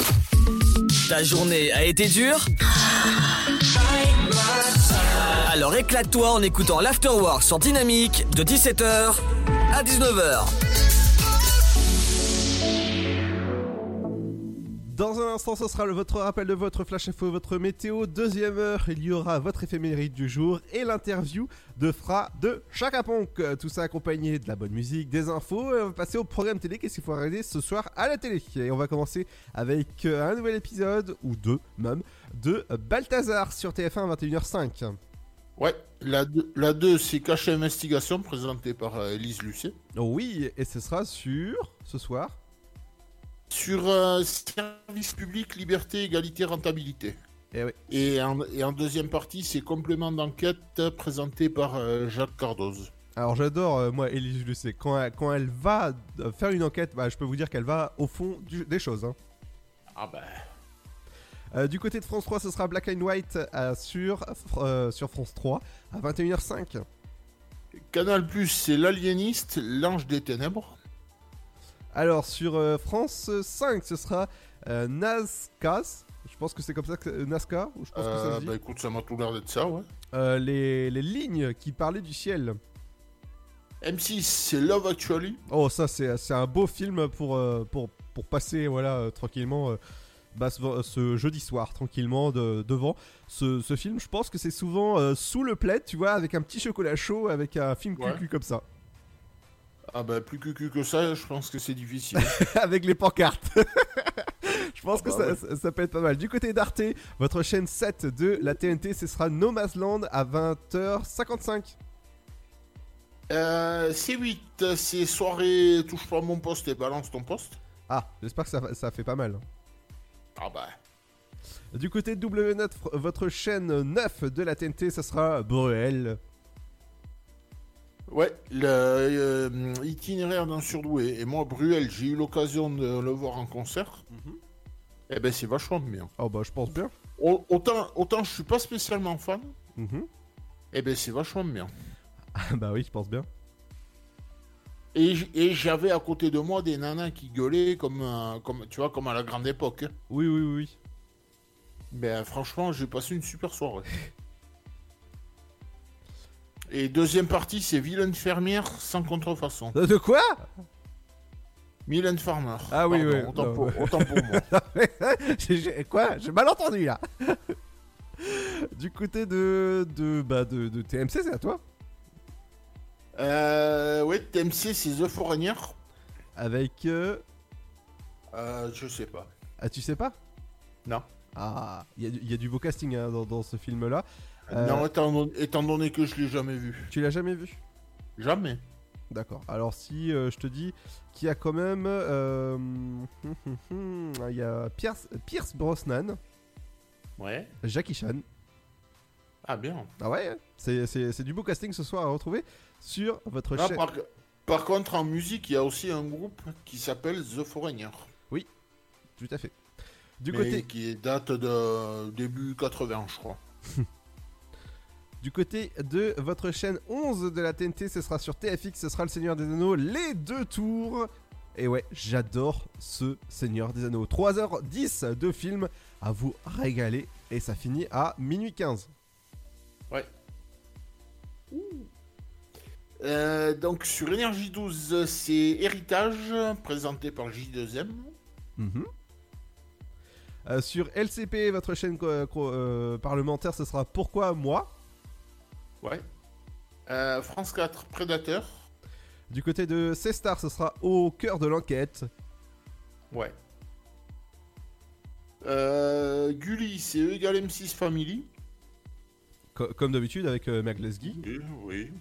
Ta journée a été dure Alors éclate-toi en écoutant l'Afterwork sur Dynamique de 17h à 19h. Dans un instant, ce sera le- votre rappel de votre flash info, votre météo. Deuxième heure, il y aura votre éphéméride du jour et l'interview de Fra de. Euh, Tout ça accompagné de la bonne musique, des infos. Et on va passer au programme télé. Qu'est-ce qu'il faut regarder ce soir à la télé? Et on va commencer avec euh, un nouvel épisode, ou deux même, de Balthazar sur TF1 21h05. Ouais, la 2, la 2 c'est Cache Investigation, présentée par euh, Élise Lucet. Oui, et ce sera sur ce soir. Sur euh, Service public, liberté, égalité, rentabilité. Et, oui. et, en, et en deuxième partie, c'est Complément d'enquête, présenté par euh, Jacques Cardoz. Alors j'adore, euh, moi, Elise Lucet. Quand elle, quand elle va faire une enquête, bah, je peux vous dire qu'elle va au fond du- des choses. hein. Ah bah. Euh, du côté de France 3, ce sera Black and White euh, sur, euh, sur France 3 à 21h05. Canal Plus, c'est L'Aliéniste, L'Ange des Ténèbres. Alors sur euh, France 5, ce sera euh, Nazcas. Je pense que c'est comme ça que Nazca, ou je pense que ça Euh, se dit. bah écoute, ça m'a tout l'air d'être ça, ouais. Les, les lignes qui parlaient du ciel. M6, c'est Love Actually. Oh, ça, c'est un beau film pour, pour, pour passer voilà, tranquillement bah, ce, jeudi soir, tranquillement de- devant. Ce, ce film, je pense que c'est souvent euh, sous le plaid, tu vois, avec un petit chocolat chaud, avec un film Ouais. cucu comme ça. Ah bah plus cucu que ça, je pense que c'est difficile. [laughs] avec les pancartes. [laughs] Je pense Ah que bah ça, ça- ça peut être pas mal. Du côté d'Arte, votre chaîne 7 de la TNT, ce sera No Man's Land à 20h55. euh, C8, c'est soirée touche pas mon poste et balance ton poste. Ah, j'espère que ça, ça fait pas mal. Ah bah. Du côté de W9, votre chaîne 9 de la TNT, ce sera Bruel. Ouais, le euh, itinéraire d'un surdoué. Et moi, Bruel, j'ai eu l'occasion de le voir en concert. Eh ben, c'est vachement bien. Oh bah, je pense bien. Au- Autant, autant je suis pas spécialement fan. Mhm. Eh ben, c'est vachement bien. Ah bah oui, je pense bien. Et, j- et j'avais à côté de moi des nanas qui gueulaient comme, euh, comme, tu vois, comme à la grande époque. hein. Oui, oui, oui. Ben, franchement, j'ai passé une super soirée. [laughs] Et deuxième partie, c'est Vilaine fermière sans contrefaçon. De quoi? Mylène Farmer. Ah oui, Pardon, oui. Autant, non, pour, ouais. autant pour moi. [laughs] [laughs] Quoi? J'ai mal entendu là. [laughs] du côté de de bah de, de TMC, c'est à toi. Euh, ouais, TMC, c'est The Foreigner. Avec. euh, Euh, je sais pas. Ah, tu sais pas? Non. Ah, il y, a du- il y a du beau casting hein, dans, dans ce film-là. Non, étant, don- étant donné que je l'ai jamais vu. Tu l'as jamais vu? Jamais. D'accord. Alors si euh, je te dis qu'il y a quand même, euh, [laughs] il y a Pierce, Pierce Brosnan, Ouais. Jackie Chan. Ah bien. Ah ouais, c'est c'est- c'est du beau casting ce soir à retrouver sur votre Ah, chaîne. par, par contre, en musique, il y a aussi un groupe qui s'appelle The Foreigner. Oui, tout à fait. Du Mais côté, Qui date de début 80, je crois. [laughs] du côté de votre chaîne 11 de la TNT, ce sera sur TFX, ce sera le Seigneur des Anneaux, les deux tours. Et ouais, j'adore ce Seigneur des Anneaux. 3h10 de film à vous régaler et ça finit à minuit 15. Ouais. Euh, donc sur Énergie 12, c'est Héritage, présenté par J2M. Mhm. Euh, sur LCP, votre chaîne co- co- euh, parlementaire, ce sera Pourquoi moi? Ouais. Euh, France 4, Prédateur. Du côté de C-Star, ce sera Au cœur de l'enquête. Ouais. Euh, Gulli, c'est E égale M6 Family. Co- comme d'habitude avec euh, Mac Lesguy. Oui, oui.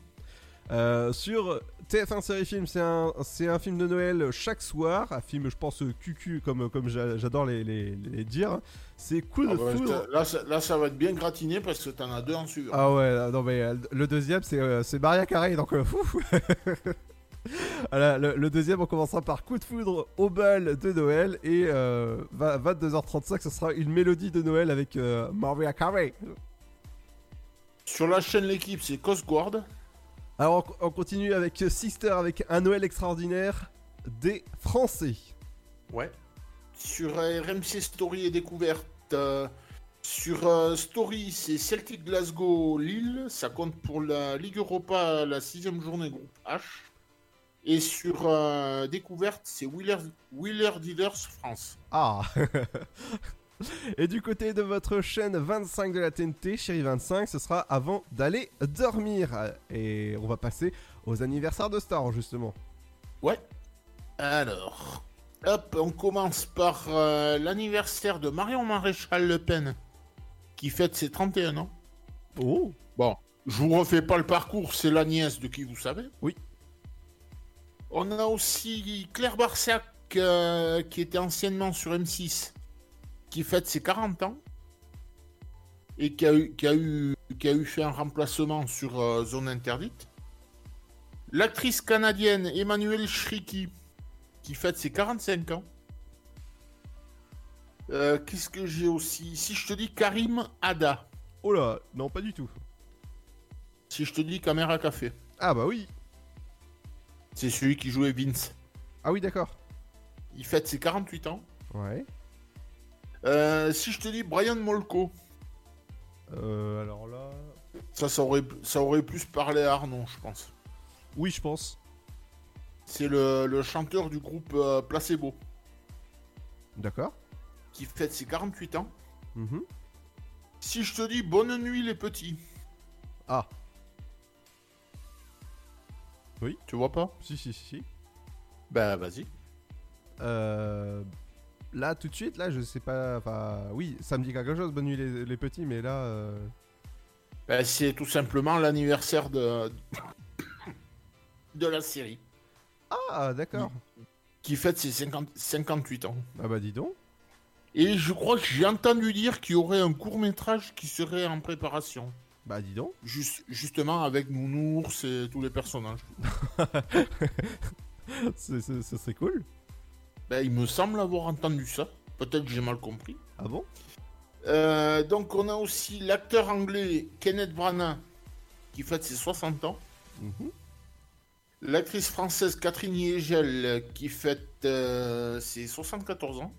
Euh, sur TF1 Série Film, c'est un, c'est un film de Noël chaque soir. Un film, je pense, cucu, comme, comme j'a- j'adore les, les- les dire. C'est Coup de Ah bah, foudre. là, ça, là, ça va être bien gratiné parce que t'en as deux en suivant. Ah ouais, non mais euh, le deuxième c'est euh, Maria Carey donc euh, fou. [laughs] Voilà, le, le deuxième on commencera par coup de foudre au bal de Noël et euh, va- 22h35 ce sera une mélodie de Noël avec euh, Maria Carey. Sur la chaîne L'équipe, c'est Coast Guard. Alors on, on continue avec Sister avec un Noël extraordinaire des Français. Ouais. Sur euh, RMC Story et Découverte. euh, sur euh, Story, c'est Celtic Glasgow Lille. Ça compte pour la Ligue Europa, la sixième journée groupe H. Et sur euh, Découverte, c'est Wheeler, Wheeler Dealers France. Ah [laughs] Et du côté de votre chaîne 25 de la TNT, Chérie 25, ce sera avant d'aller dormir. Et on va passer aux anniversaires de Star justement. Ouais. Alors, hop, on commence par euh, l'anniversaire de Marion Maréchal Le Pen, qui fête ses 31 ans. Oh Bon, je vous refais pas le parcours, c'est la nièce de qui vous savez. Oui. On a aussi Claire Barsac, euh, qui était anciennement sur M6, qui fête ses 40 ans. Et qui a eu, qui a eu, qui a eu fait un remplacement sur euh, Zone Interdite. L'actrice canadienne Emmanuelle Shriki, qui fête ses 45 ans. Euh, Qu'est-ce que j'ai aussi? Si je te dis Karim Ada. Oh là, non pas du tout. Si je te dis Caméra Café. Ah bah oui. C'est celui qui jouait Vince. Ah oui d'accord. Il fête ses 48 ans. Ouais. Euh, si je te dis Brian Molko. Euh, alors là... Ça, ça aurait, ça aurait plus parlé à Arnaud, je pense. Oui je pense. C'est le, le chanteur du groupe euh, Placebo. D'accord. Qui fête ses 48 ans. Mhm. Si je te dis Bonne nuit les petits. Ah. Oui. Tu vois pas? Si si si. si. Bah vas-y. Euh, là tout de suite là je sais pas. Enfin oui ça me dit quelque chose. Bonne nuit les, les petits mais là... euh, Bah, c'est tout simplement l'anniversaire de... [coughs] de la série. Ah d'accord. Qui fête ses 50 58 ans. Ah bah dis donc. Et je crois que j'ai entendu dire qu'il y aurait un court métrage qui serait en préparation. Bah dis donc. Juste, justement avec Nounours et tous les personnages. [laughs] C'est- c'est- cool. Ben, il me semble avoir entendu ça. Peut-être que j'ai mal compris. Ah bon? Euh, donc on a aussi l'acteur anglais Kenneth Branagh qui fête ses 60 ans. Mhm. L'actrice française Catherine Yegel qui fête euh, ses 74 ans.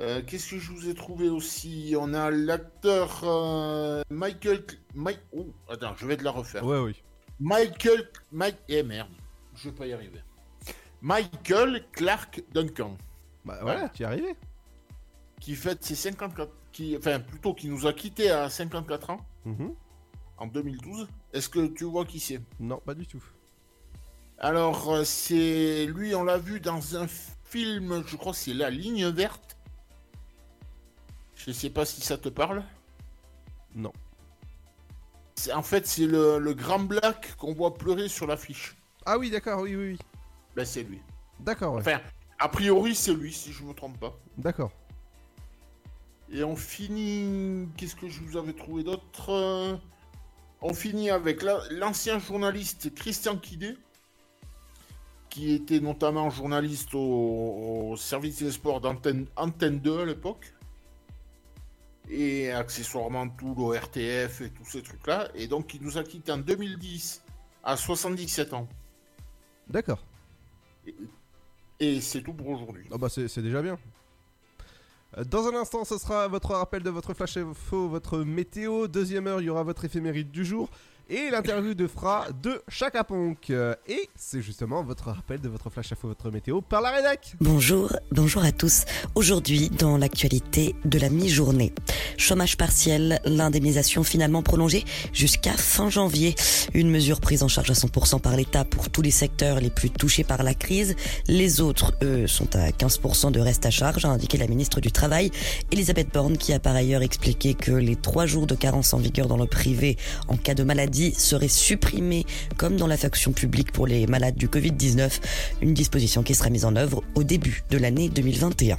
Euh, Qu'est-ce que je vous ai trouvé aussi? On a l'acteur euh, Michael. Mike... Oh, attends, je vais te la refaire. Ouais, oui. Michael. Mike... Eh merde, je vais pas y arriver. Michael Clark Duncan. Bah voilà, tu y es arrivé. Qui fête ses 54. Qui... Enfin, plutôt, qui nous a quittés à 54 ans Mhm. En 2012. Est-ce que tu vois qui c'est? Non, pas du tout. Alors, euh, c'est lui, on l'a vu dans un film, je crois que c'est La Ligne Verte. Je sais pas si ça te parle. Non. En fait, c'est le, le grand black qu'on voit pleurer sur l'affiche. Ah oui, d'accord, oui, oui, oui. Ben, c'est lui. D'accord, ouais. Enfin, a priori, c'est lui, si je me trompe pas. D'accord. Et on finit. Qu'est-ce que je vous avais trouvé d'autre? On finit avec la- l'ancien journaliste Christian Kidé, qui était notamment journaliste au, au service des sports d'Antenne Antenne 2 à l'époque. Et accessoirement tout l'ORTF et tous ces trucs-là. Et donc, il nous a quitté en 2010 à 77 ans. D'accord. Et c'est tout pour aujourd'hui. Ah bah c'est déjà bien. Dans un instant, ce sera votre rappel de votre flash info, votre météo. Deuxième heure, il y aura votre éphéméride du jour. Et l'interview de Fra de Chaka Ponk. Et c'est justement votre rappel de votre flash info, votre météo par la rédac. Bonjour, bonjour à tous. Aujourd'hui, dans l'actualité de la mi-journée, chômage partiel, l'indemnisation finalement prolongée jusqu'à fin janvier. Une mesure prise en charge à 100% par l'État pour tous les secteurs les plus touchés par la crise. Les autres, eux, sont à 15% de reste à charge, a indiqué la ministre du Travail, Elisabeth Borne, qui a par ailleurs expliqué que les trois jours de carence en vigueur dans le privé en cas de maladie seraient supprimés comme dans la fonction publique pour les malades du Covid-19, une disposition qui sera mise en œuvre au début de l'année 2021.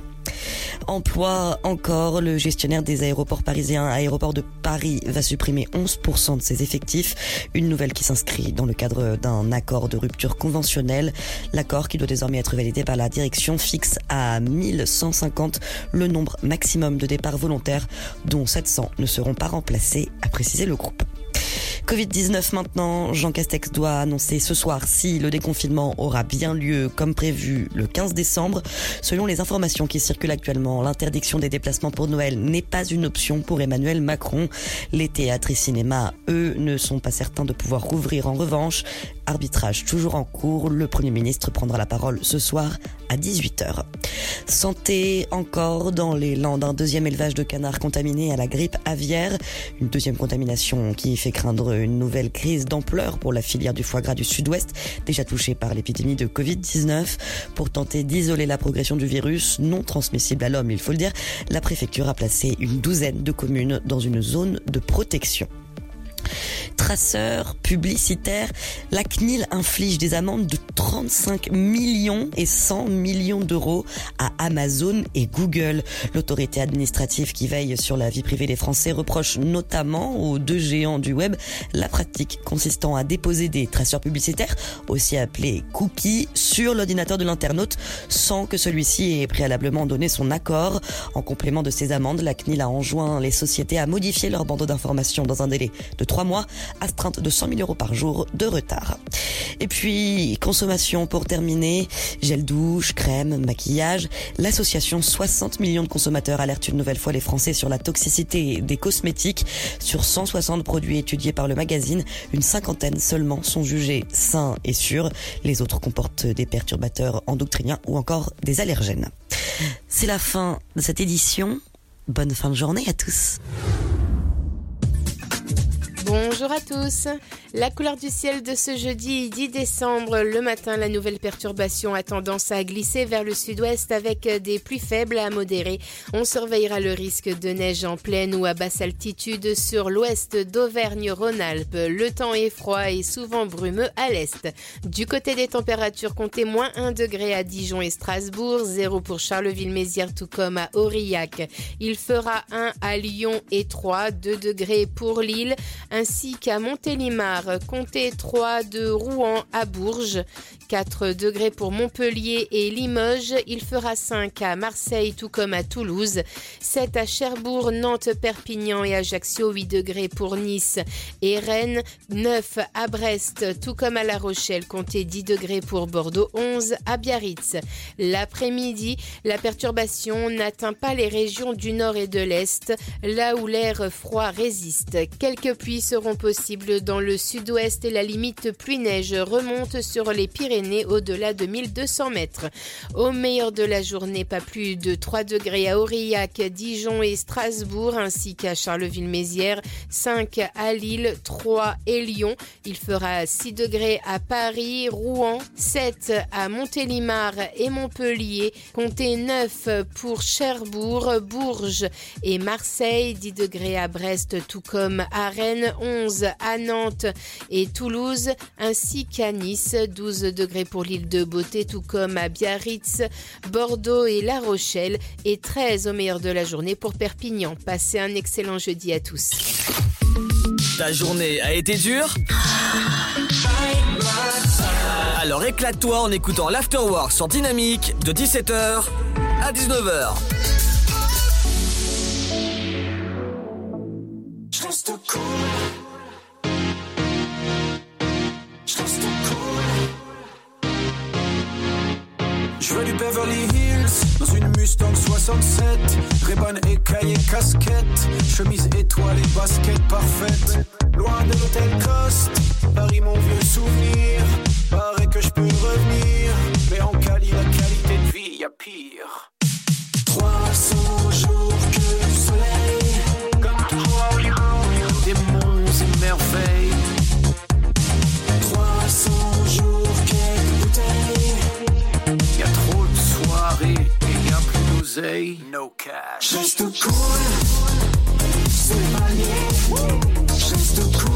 Emploi encore, le gestionnaire des aéroports parisiens, Aéroport de Paris, va supprimer 11% de ses effectifs, une nouvelle qui s'inscrit dans le cadre d'un accord de rupture conventionnelle. L'accord qui doit désormais être validé par la direction fixe à 1150 le nombre maximum de départs volontaires, dont 700 ne seront pas remplacés, a précisé le groupe. Covid-19 maintenant, Jean Castex doit annoncer ce soir si le déconfinement aura bien lieu comme prévu le 15 décembre. Selon les informations qui circulent actuellement, l'interdiction des déplacements pour Noël n'est pas une option pour Emmanuel Macron. Les théâtres et cinémas, eux, ne sont pas certains de pouvoir rouvrir en revanche. Arbitrage toujours en cours, le Premier ministre prendra la parole ce soir à 18h. Santé encore dans les Landes, un deuxième élevage de canards contaminé à la grippe aviaire, une deuxième contamination qui fait craindre une nouvelle crise d'ampleur pour la filière du foie gras du sud-ouest, déjà touchée par l'épidémie de Covid-19. Pour tenter d'isoler la progression du virus, non transmissible à l'homme, il faut le dire, la préfecture a placé une douzaine de communes dans une zone de protection traceurs publicitaires, la CNIL inflige des amendes de 35 millions et 100 millions d'euros à Amazon et Google. L'autorité administrative qui veille sur la vie privée des Français reproche notamment aux deux géants du web la pratique consistant à déposer des traceurs publicitaires, aussi appelés cookies, sur l'ordinateur de l'internaute sans que celui-ci ait préalablement donné son accord. En complément de ces amendes, la CNIL a enjoint les sociétés à modifier leur bandeau d'information dans un délai de trois mois, astreinte de 100 000 euros par jour de retard. Et puis, consommation pour terminer, gel douche, crème, maquillage. L'association 60 millions de consommateurs alerte une nouvelle fois les Français sur la toxicité des cosmétiques. Sur 160 produits étudiés par le magazine, une cinquantaine seulement sont jugés sains et sûrs. Les autres comportent des perturbateurs endocriniens ou encore des allergènes. C'est la fin de cette édition. Bonne fin de journée à tous. Bonjour à tous. La couleur du ciel de ce jeudi 10 décembre, le matin, la nouvelle perturbation a tendance à glisser vers le sud-ouest avec des pluies faibles à modérées. On surveillera le risque de neige en plaine ou à basse altitude sur l'ouest d'Auvergne-Rhône-Alpes. Le temps est froid et souvent brumeux à l'est. Du côté des températures, comptez moins 1 degré à Dijon et Strasbourg, 0 pour Charleville-Mézières tout comme à Aurillac. Il fera 1 à Lyon et 3, 2 degrés pour Lille ainsi qu'à Montélimar. Comptez 3 de Rouen à Bourges, 4 degrés pour Montpellier et Limoges. Il fera 5 à Marseille, tout comme à Toulouse. 7 à Cherbourg, Nantes, Perpignan et Ajaccio. 8 degrés pour Nice et Rennes. 9 à Brest, tout comme à La Rochelle. Comptez 10 degrés pour Bordeaux. 11 à Biarritz. L'après-midi, la perturbation n'atteint pas les régions du nord et de l'est, là où l'air froid résiste. Quelques pluies seront possibles dans le sud-ouest et la limite pluie-neige remonte sur les Pyrénées au-delà de 1200 mètres. Au meilleur de la journée, pas plus de 3 degrés à Aurillac, Dijon et Strasbourg, ainsi qu'à Charleville-Mézières, 5 à Lille, 3 et Lyon. Il fera 6 degrés à Paris, Rouen, 7 à Montélimar et Montpellier, comptez 9 pour Cherbourg, Bourges et Marseille, 10 degrés à Brest, tout comme à Rennes, 11 à Nantes et Toulouse, ainsi qu'à Nice, 12 degrés pour l'île de Beauté, tout comme à Biarritz, Bordeaux et La Rochelle, et 13 au meilleur de la journée pour Perpignan. Passez un excellent jeudi à tous. Ta journée a été dure? Alors éclate-toi en écoutant l'Afterwork sur Dynamique de 17h à 19h. Je reste cool. Je reste cool. Je veux du Beverly Hills dans une Mustang 67. Ray-Ban écaillé casquette, chemise étoilée, basket parfaite. Loin de l'hôtel Coste, Paris mon vieux souvenir. Paraît que je peux revenir, mais en Cali la qualité de vie y a pire. A plus d'oseille. No cash. Je reste cool. Sous les palmiers. Je reste cool.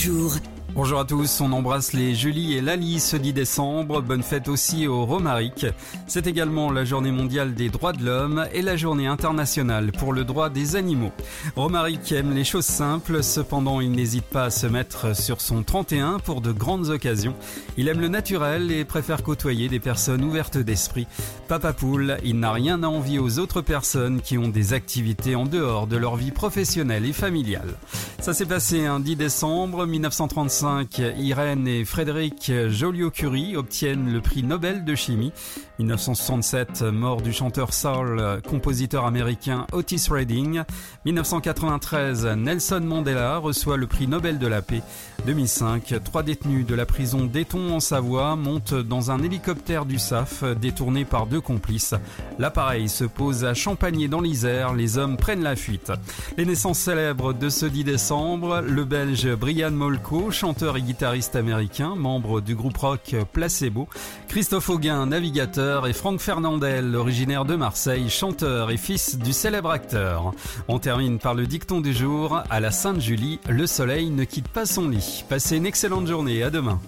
Jour. Bonjour à tous, on embrasse les Julie et Lali ce 10 décembre. Bonne fête aussi au Romaric. C'est également la journée mondiale des droits de l'homme et la journée internationale pour le droit des animaux. Romaric aime les choses simples, cependant il n'hésite pas à se mettre sur son 31 pour de grandes occasions. Il aime le naturel et préfère côtoyer des personnes ouvertes d'esprit. Papa Poule, il n'a rien à envier aux autres personnes qui ont des activités en dehors de leur vie professionnelle et familiale. Ça s'est passé un 10 décembre 1935. Irène et Frédéric Joliot-Curie obtiennent le prix Nobel de chimie. 1967, mort du chanteur soul, compositeur américain Otis Redding. 1993, Nelson Mandela reçoit le prix Nobel de la paix. 2005, trois détenus de la prison d'Eton en Savoie montent dans un hélicoptère du SAF détourné par deux complices. L'appareil se pose à Champagné dans l'Isère, les hommes prennent la fuite. Les naissances célèbres de ce 10 décembre, le belge Brian Molko, chanteur et guitariste américain, membre du groupe rock Placebo, Christophe Auguin, navigateur, et Franck Fernandel, originaire de Marseille, chanteur et fils du célèbre acteur. On termine par le dicton du jour, à la Sainte-Julie, le soleil ne quitte pas son lit. Passez une excellente journée, à demain.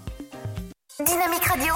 Dynamique Radio.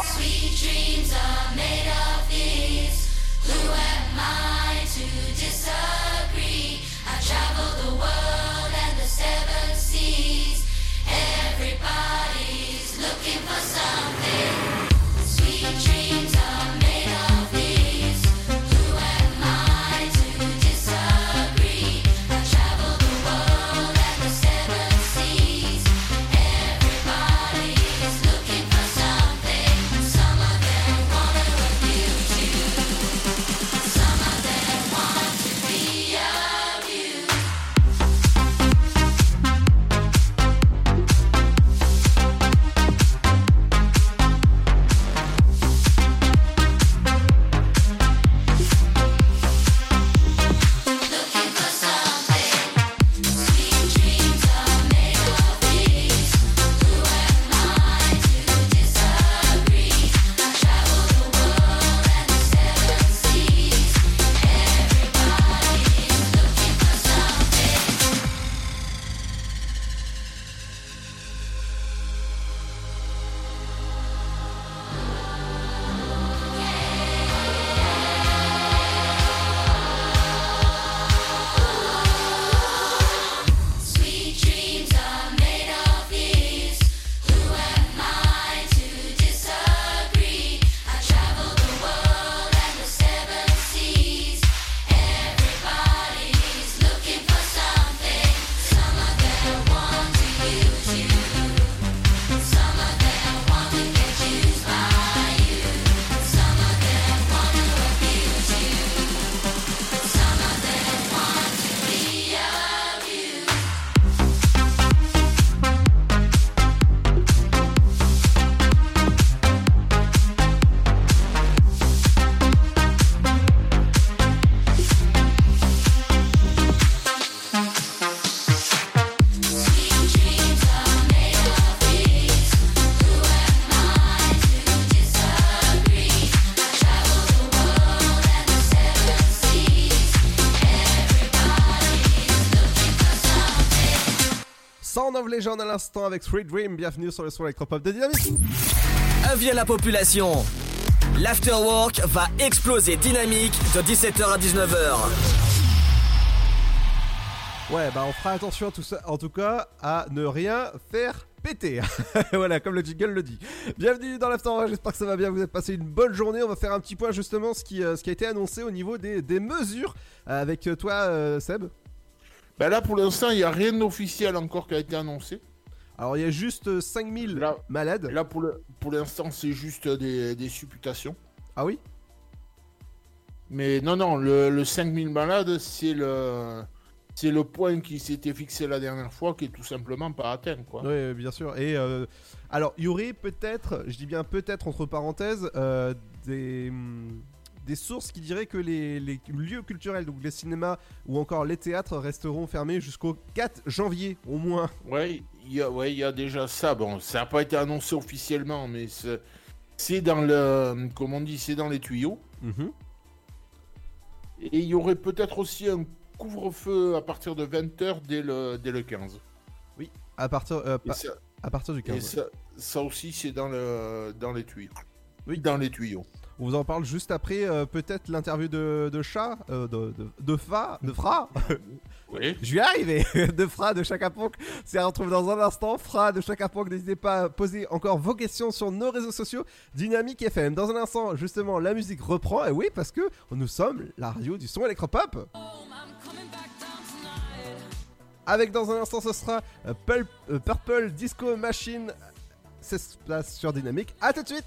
Of Legend à l'instant avec Sweet Dream. Bienvenue sur le son électropop de Dynamique. Avis à la population. L'afterwork va exploser dynamique de 17h à 19h. Ouais, bah on fera attention à tout ça, en tout cas à ne rien faire péter. [laughs] voilà, comme le jingle le dit. Bienvenue dans l'Afterwork, j'espère que ça va bien, vous avez passé une bonne journée. On va faire un petit point justement ce qui, euh, ce qui a été annoncé au niveau des, des mesures euh, avec toi, euh, Seb. Bah là, pour l'instant, il n'y a rien d'officiel encore qui a été annoncé. Alors, il y a juste euh, 5000 malades. Là, pour l'instant, c'est juste des, des supputations. Ah oui? Mais non, non, le, le 5000 malades, c'est le, c'est le point qui s'était fixé la dernière fois qui est tout simplement pas atteint, quoi. Oui, bien sûr. Et euh, alors, il y aurait peut-être, je dis bien peut-être entre parenthèses, euh, des, hum, des sources qui diraient que les, les lieux culturels, donc les cinémas ou encore les théâtres, resteront fermés jusqu'au 4 janvier au moins. Ouais, il y a, ouais, y a déjà ça. Bon, ça n'a pas été annoncé officiellement, mais c'est, dans le, comme on dit, c'est dans les tuyaux. Mhm. Et il y aurait peut-être aussi un couvre-feu à partir de 20h dès le, dès le 15. Oui, à partir, euh, ça- à partir du 15. Et ça, ça aussi, c'est dans, le, dans les tuyaux. Oui, dans les tuyaux. On vous en parle juste après, euh, peut-être l'interview de, de Chat, euh, de, de, de Fa, de Fra. [laughs] Oui. Je vais arriver, [laughs] de Fra, de Chaka Ponk. C'est à retrouver dans un instant. Fra, de Chaka Ponk, n'hésitez pas à poser encore vos questions sur nos réseaux sociaux. Dynamique FM. Dans un instant, justement, la musique reprend. Et oui, parce que nous sommes la radio du son électropop. Avec dans un instant, ce sera euh, Pulp- euh, Purple Disco Machine. Ça se place sur Dynamique. À tout de suite.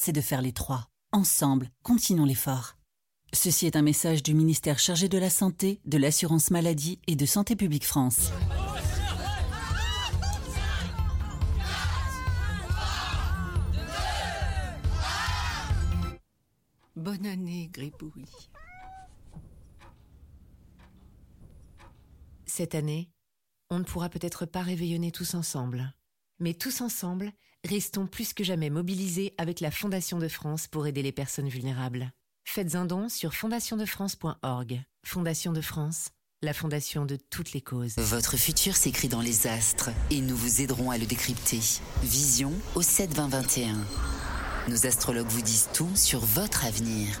c'est de faire les trois. Ensemble, continuons l'effort. Ceci est un message du ministère chargé de la Santé, de l'Assurance Maladie et de Santé Publique France. Bonne année, Gribouille. Cette année, on ne pourra peut-être pas réveillonner tous ensemble. Mais tous ensemble, restons plus que jamais mobilisés avec la Fondation de France pour aider les personnes vulnérables. Faites un don sur fondationdefrance.org. Fondation de France, la fondation de toutes les causes. Votre futur s'écrit dans les astres et nous vous aiderons à le décrypter. Vision au 7 20 21. Nos astrologues vous disent tout sur votre avenir.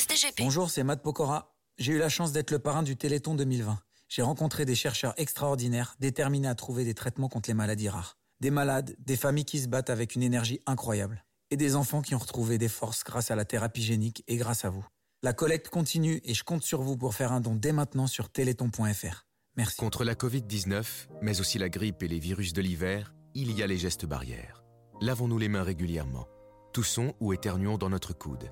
Bonjour, c'est Matt Pokora. J'ai eu la chance d'être le parrain du Téléthon 2020. J'ai rencontré des chercheurs extraordinaires, déterminés à trouver des traitements contre les maladies rares. Des malades, des familles qui se battent avec une énergie incroyable. Et des enfants qui ont retrouvé des forces grâce à la thérapie génique et grâce à vous. La collecte continue et je compte sur vous pour faire un don dès maintenant sur téléthon.fr. Merci. Contre la Covid-19, mais aussi la grippe et les virus de l'hiver, il y a les gestes barrières. Lavons-nous les mains régulièrement. Toussons ou éternuons dans notre coude.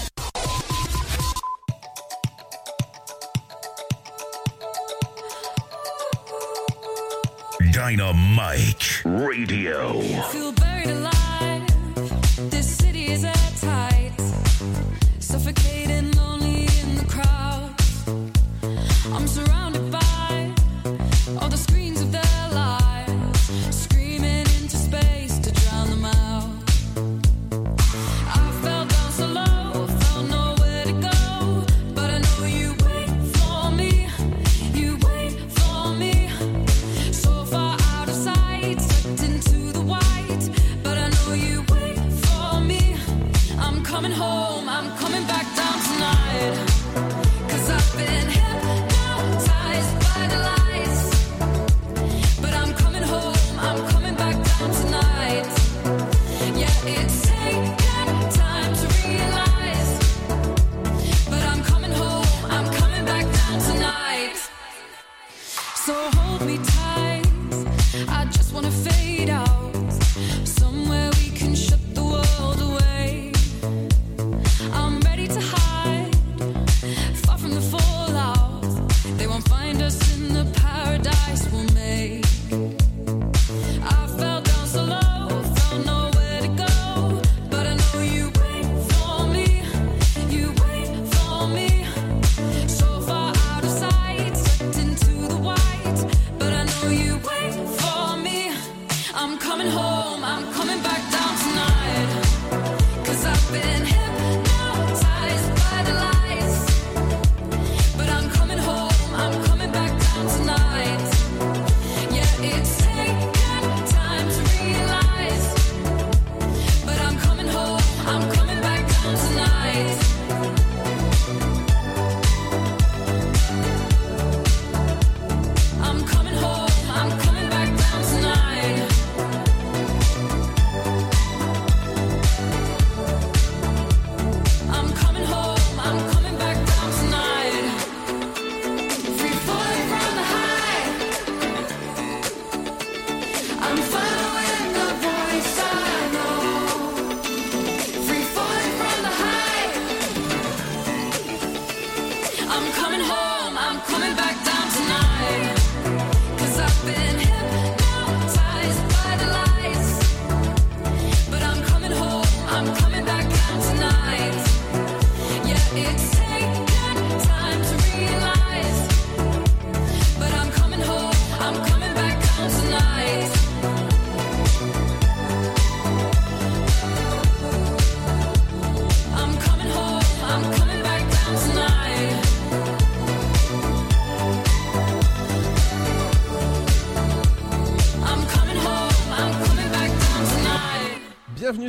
Dynamite Radio. Feel buried alive. This city is airtight. Suffocating,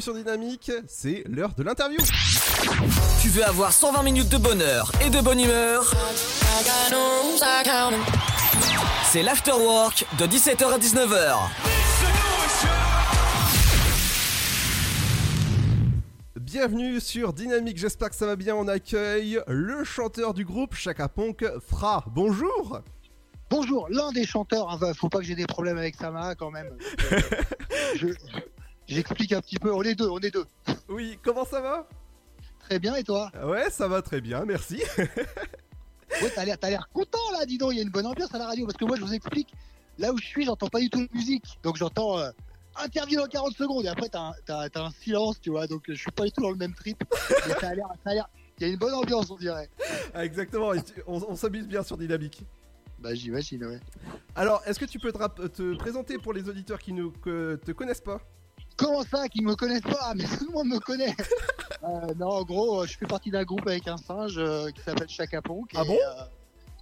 sur Dynamique, c'est l'heure de l'interview. Tu veux avoir 120 minutes de bonheur et de bonne humeur? C'est l'afterwork de 17h à 19h. Bienvenue sur Dynamique, j'espère que ça va bien. On accueille le chanteur du groupe Chaka Ponk, Fra. Bonjour Bonjour, l'un des chanteurs, hein, faut pas que j'ai des problèmes avec Sama quand même. Euh, [laughs] je- J'explique un petit peu, on est deux, on est deux. Oui, comment ça va? Très bien, et toi? Ouais, ça va très bien, merci. [laughs] Ouais, t'as l'air, t'as l'air content là, dis donc, il y a une bonne ambiance à la radio, parce que moi je vous explique, là où je suis, j'entends pas du tout de musique, donc j'entends euh, interview dans 40 secondes, et après t'as un, silence, tu vois, donc je suis pas du tout dans le même trip, mais ça a l'air, il y a une bonne ambiance, on dirait. Ah, Exactement, on, on s'amuse bien sur Dynamique. Bah j'imagine, ouais. Alors, est-ce que tu peux te, rap- te présenter pour les auditeurs qui ne te connaissent pas? Comment ça, qu'ils me connaissent pas Mais [laughs] tout le monde me connaît. Euh, non, en gros, euh, je fais partie d'un groupe avec un singe euh, qui s'appelle Chaka Ponk. Ah et, bon? euh,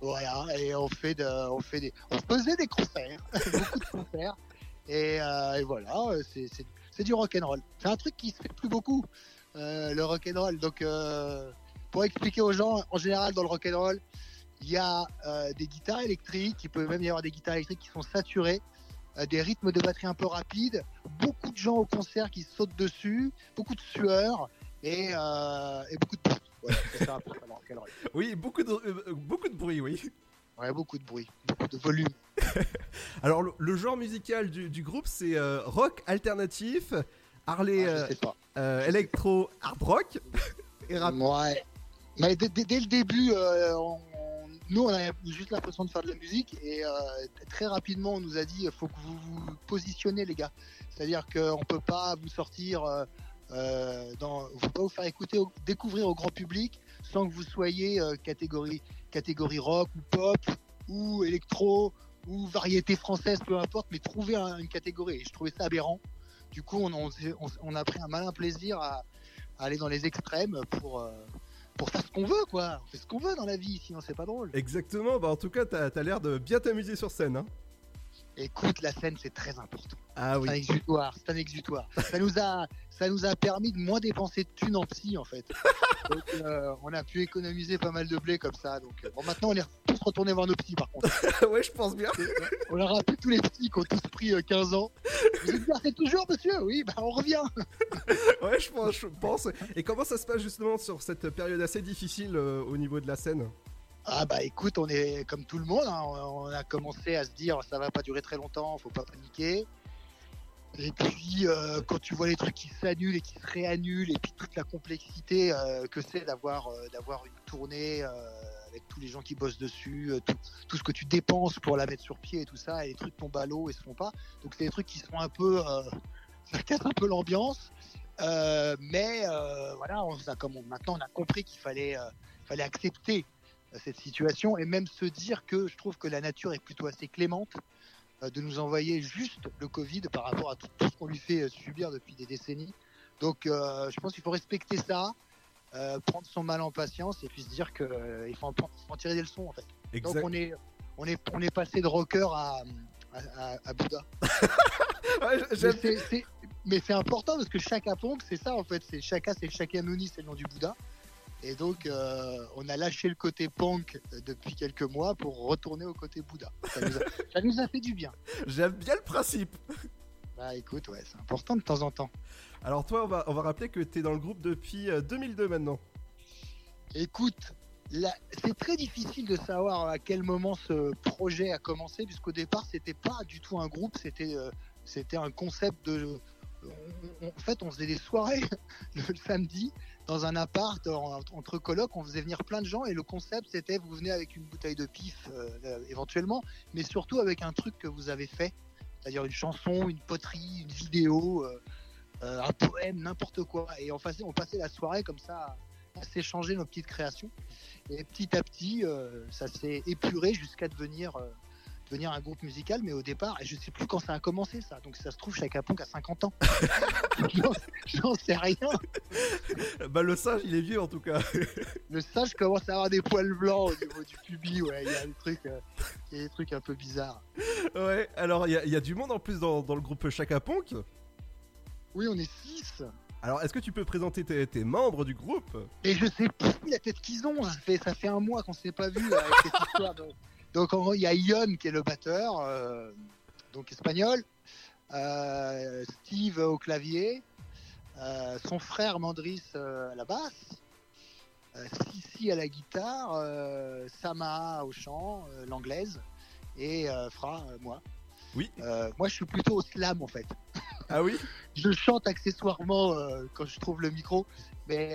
Voilà, et on fait, de, on fait des, on faisait des concerts, [laughs] beaucoup de concerts. Et, et voilà, c'est, c'est, c'est du rock'n'roll. C'est un truc qui se fait plus beaucoup, le rock'n'roll. Donc, pour expliquer aux gens, en général, dans le rock'n'roll, il y a des guitares électriques, il peut même y avoir des guitares électriques qui sont saturées, des rythmes de batterie un peu rapides, beaucoup de gens au concert qui sautent dessus, beaucoup de sueur et, euh, et beaucoup de bruit. Voilà, ça. [laughs] Oui, beaucoup de, euh, beaucoup de bruit, oui. Ouais, beaucoup de bruit, beaucoup de volume. [laughs] Alors, le, le genre musical du, du groupe, c'est euh, rock alternatif, Harley, Ah, euh, euh, électro, hard rock et rap. Ouais. Mais dès, dès- dès le début, euh, on- nous, on avait juste l'impression de faire de la musique et euh, très rapidement, on nous a dit il faut que vous vous positionnez, les gars. C'est-à-dire qu'on peut pas vous sortir, euh, euh, dans, on peut pas vous faire écouter, découvrir au grand public sans que vous soyez catégorie, catégorie rock ou pop ou électro ou variété française, peu importe, mais trouver un- une catégorie. Et je trouvais ça aberrant. Du coup, on, a pris un malin plaisir à, aller dans les extrêmes pour, pour faire ce qu'on veut, quoi. On fait ce qu'on veut dans la vie, sinon c'est pas drôle. Exactement, bah en tout cas, t'as as, l'air de bien t'amuser sur scène. Hein. Écoute, la scène, c'est très important. Ah C'est un oui. exutoire, c'est un exutoire. ça, nous a, ça nous a permis de moins dépenser de thunes en psy, en fait. [laughs] Donc, euh, on a pu économiser pas mal de blé comme ça. Donc, euh, bon, maintenant, on est tous retournés voir nos psys, par contre. [laughs] ouais, je pense bien. On leur a rappelé tous les psys qui ont tous pris euh, 15 ans. Vous exercez toujours, monsieur? Oui, bah, on revient. [laughs] ouais, je pense, je pense. Et comment ça se passe justement sur cette période assez difficile euh, au niveau de la scène? Ah bah écoute, on est comme tout le monde, hein, on a commencé à se dire ça va pas durer très longtemps, faut pas paniquer. Et puis euh, quand tu vois les trucs qui s'annulent et qui se réannulent et puis toute la complexité euh, que c'est d'avoir euh, d'avoir une tournée avec tous les gens qui bossent dessus, tout, ce que tu dépenses pour la mettre sur pied et tout ça, et les trucs tombent à l'eau et se font pas. Donc c'est des trucs qui sont un peu [laughs] ça casse un peu l'ambiance. Mais voilà, on a, comme maintenant on a compris qu'il fallait fallait accepter cette situation et même se dire que je trouve que la nature est plutôt assez clémente euh, de nous envoyer juste le Covid par rapport à tout, tout ce qu'on lui fait euh, subir depuis des décennies. Donc euh, je pense qu'il faut respecter ça, euh, prendre son mal en patience et puis se dire que euh, il faut en, faut en tirer des leçons en fait. Exact. Donc on est on est on est passé de rocker à à, à- à Bouddha. [laughs] Ouais, Mais c'est- important parce que Chaka Ponk, c'est ça en fait. C'est Chaka, c'est Shakyamuni, c'est le nom du Bouddha. Et donc, euh, on a lâché le côté punk euh, depuis quelques mois pour retourner au côté Bouddha. Ça nous a, [laughs] ça nous a fait du bien. J'aime bien le principe. Bah écoute, ouais, c'est important de temps en temps. Alors toi, on va, on va rappeler que t'es dans le groupe depuis euh, 2002 maintenant. Écoute, c'est très difficile de savoir à quel moment ce projet a commencé, puisqu'au départ, c'était pas du tout un groupe, c'était euh, c'était un concept de. On- en fait, on faisait des soirées [laughs] le samedi dans un appart en- entre colocs, on faisait venir plein de gens et le concept c'était vous venez avec une bouteille de pif euh, euh, éventuellement, mais surtout avec un truc que vous avez fait, c'est-à-dire une chanson, une poterie, une vidéo, euh, un poème, n'importe quoi. Et on, passait la soirée comme ça à s'échanger nos petites créations. Et petit à petit, ça s'est épuré jusqu'à devenir, devenir un groupe musical. Mais au départ, et je sais plus quand ça a commencé ça. Donc ça se trouve, Chaka Ponk a 50 ans. [laughs] J'en- sais rien. Bah le singe, il est vieux en tout cas. Le sage commence à avoir des poils blancs au niveau du pubis. Ouais, il y a des trucs, euh, il y a des trucs un peu bizarres. ouais, alors il y, a- il y a du monde en plus dans, dans le groupe Chaka Ponk. Oui, on est 6. Alors est-ce que tu peux présenter tes, tes membres du groupe? Et je sais plus la tête qu'ils ont. Ça fait, ça fait un mois qu'on s'est pas vu avec cette histoire. de- Donc en gros, il y a Ion qui est le batteur, euh, donc espagnol. Euh, Steve au clavier. euh, son frère Mandris à la basse. Sissi à la guitare. Sama au chant, l'anglaise. Et Fra, moi. Oui. moi, je suis plutôt au slam en fait. Ah oui? [laughs] Je chante accessoirement quand je trouve le micro, mais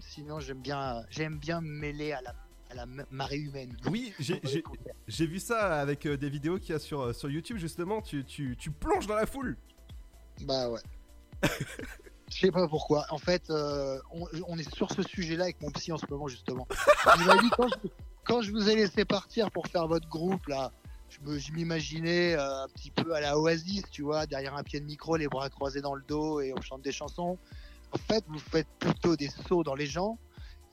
sinon j'aime bien, j'aime bien me mêler à la, à la ma- marée humaine. Oui, j'ai- vu ça avec euh, des vidéos qu'il y a sur, euh, sur YouTube justement. Tu, tu, tu plonges dans la foule. Bah ouais. Je sais pas pourquoi. En fait, euh, on, on est sur ce sujet-là avec mon psy en ce moment justement. Il m'a dit quand je, quand je vous ai laissé partir pour faire votre groupe là, je m'imaginais euh, un petit peu à la Oasis, tu vois, derrière un pied de micro, les bras croisés dans le dos et on chante des chansons. En fait, vous faites plutôt des sauts dans les gens.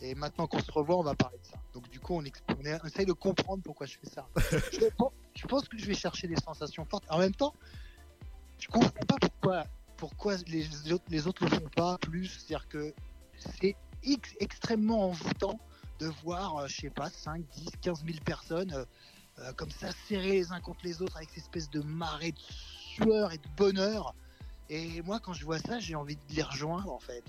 Et maintenant qu'on se revoit, on va parler de ça. Donc du coup, on, essaye de comprendre pourquoi je fais ça. [laughs] je, pense, je pense que je vais chercher des sensations fortes. En même temps, je comprends pas pourquoi, pourquoi les autres, les autres le font pas plus. C'est-à-dire que c'est ex- extrêmement envoûtant de voir, euh, je sais pas, 5, 10, 15 000 personnes euh, euh, comme ça serrées les uns contre les autres avec cette espèce de marée de sueur et de bonheur. Et moi, quand je vois ça, j'ai envie de les rejoindre en fait.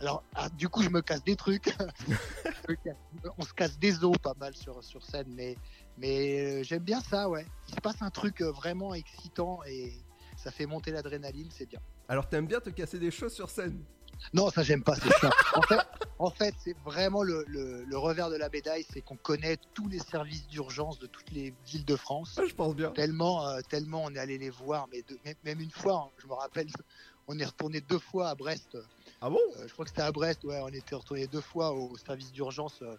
Alors, ah, du coup, je me casse des trucs. [laughs] On se casse des os pas mal sur, sur scène, mais, mais euh, j'aime bien ça, ouais. Il se passe un truc euh, vraiment excitant et ça fait monter l'adrénaline, c'est bien. Alors t'aimes bien te casser des choses sur scène? Non, ça j'aime pas, c'est chiant. En fait, en fait c'est vraiment le, le- le revers de la médaille, c'est qu'on connaît tous les services d'urgence de toutes les villes de France. Ah, je pense bien. Tellement, euh, tellement on est allé les voir, mais de- même, même une fois, hein, je me rappelle, on est retourné deux fois à Brest. Ah bon Je crois que c'était à Brest, ouais, on était retourné deux fois au service d'urgence euh,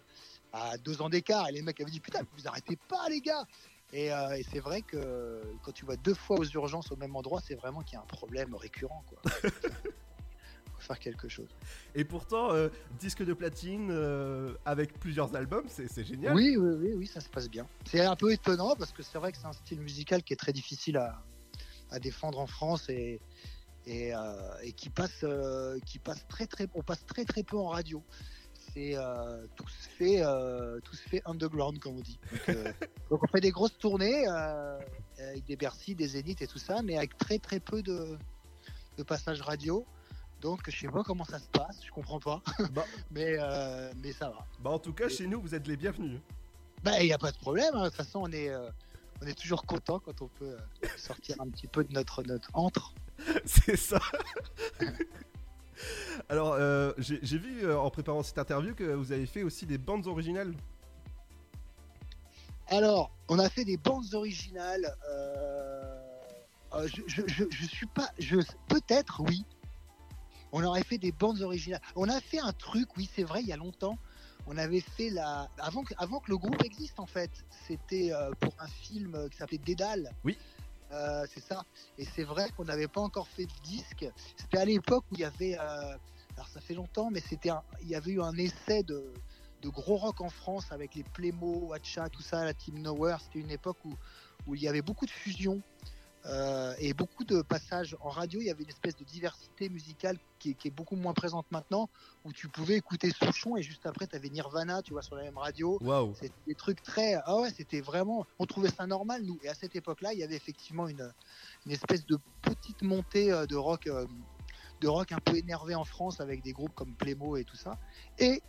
à deux ans d'écart, et les mecs avaient dit putain, vous arrêtez pas les gars. Et, euh, et c'est vrai que quand tu vas deux fois aux urgences au même endroit, c'est vraiment qu'il y a un problème récurrent. Quoi. [laughs] Faut faire quelque chose. Et pourtant, euh, disque de platine euh, avec plusieurs albums, c'est c'est génial. Oui, oui, oui, oui, ça se passe bien. C'est un peu étonnant parce que c'est vrai que c'est un style musical qui est très difficile à, à défendre en France et, et, euh, et qui passe, euh, qui passe très très, on passe très très peu en radio. C'est euh, tout se fait, tout se fait underground comme on dit. Donc, [laughs] donc on fait des grosses tournées avec des Bercy, des Zénith et tout ça, mais avec très très peu de, de passages radio. Donc je sais pas comment ça se passe, je comprends pas, [laughs] [laughs] mais euh, mais ça va. Bah en tout cas, chez nous, vous êtes les bienvenus. Bah, il n'y a pas de problème. hein. De toute façon, on est, euh, on est toujours content quand on peut euh, sortir un petit peu de notre, notre antre. [laughs] c'est ça. Alors, euh, j'ai vu euh, en préparant cette interview que vous avez fait aussi des bandes originales. Alors, on a fait des bandes originales. euh, je, je, je, je suis pas. Je, peut-être, oui. On aurait fait des bandes originales. On a fait un truc, oui, c'est vrai, il y a longtemps. On avait fait la. Avant que, avant que le groupe existe, en fait. C'était pour un film qui s'appelait Dédale. Oui. Euh, c'est ça. Et c'est vrai qu'on n'avait pas encore fait de disque. C'était à l'époque où il y avait. euh, alors ça fait longtemps, mais c'était il y avait eu un essai de, de gros rock en France avec les Plémo, Watcha, tout ça, la Team Nowhere. C'était une époque où, où il y avait beaucoup de fusions euh, et beaucoup de passages en radio. Il y avait une espèce de diversité musicale qui est, qui est beaucoup moins présente maintenant, où tu pouvais écouter Souchon et juste après tu avais Nirvana, tu vois, sur la même radio. Waouh. C'était des trucs très. Ah ouais, c'était vraiment. On trouvait ça normal, nous. Et à cette époque-là, il y avait effectivement une, une espèce de petite montée euh, de rock, euh, de rock un peu énervé en France avec des groupes comme Plémo et tout ça. Et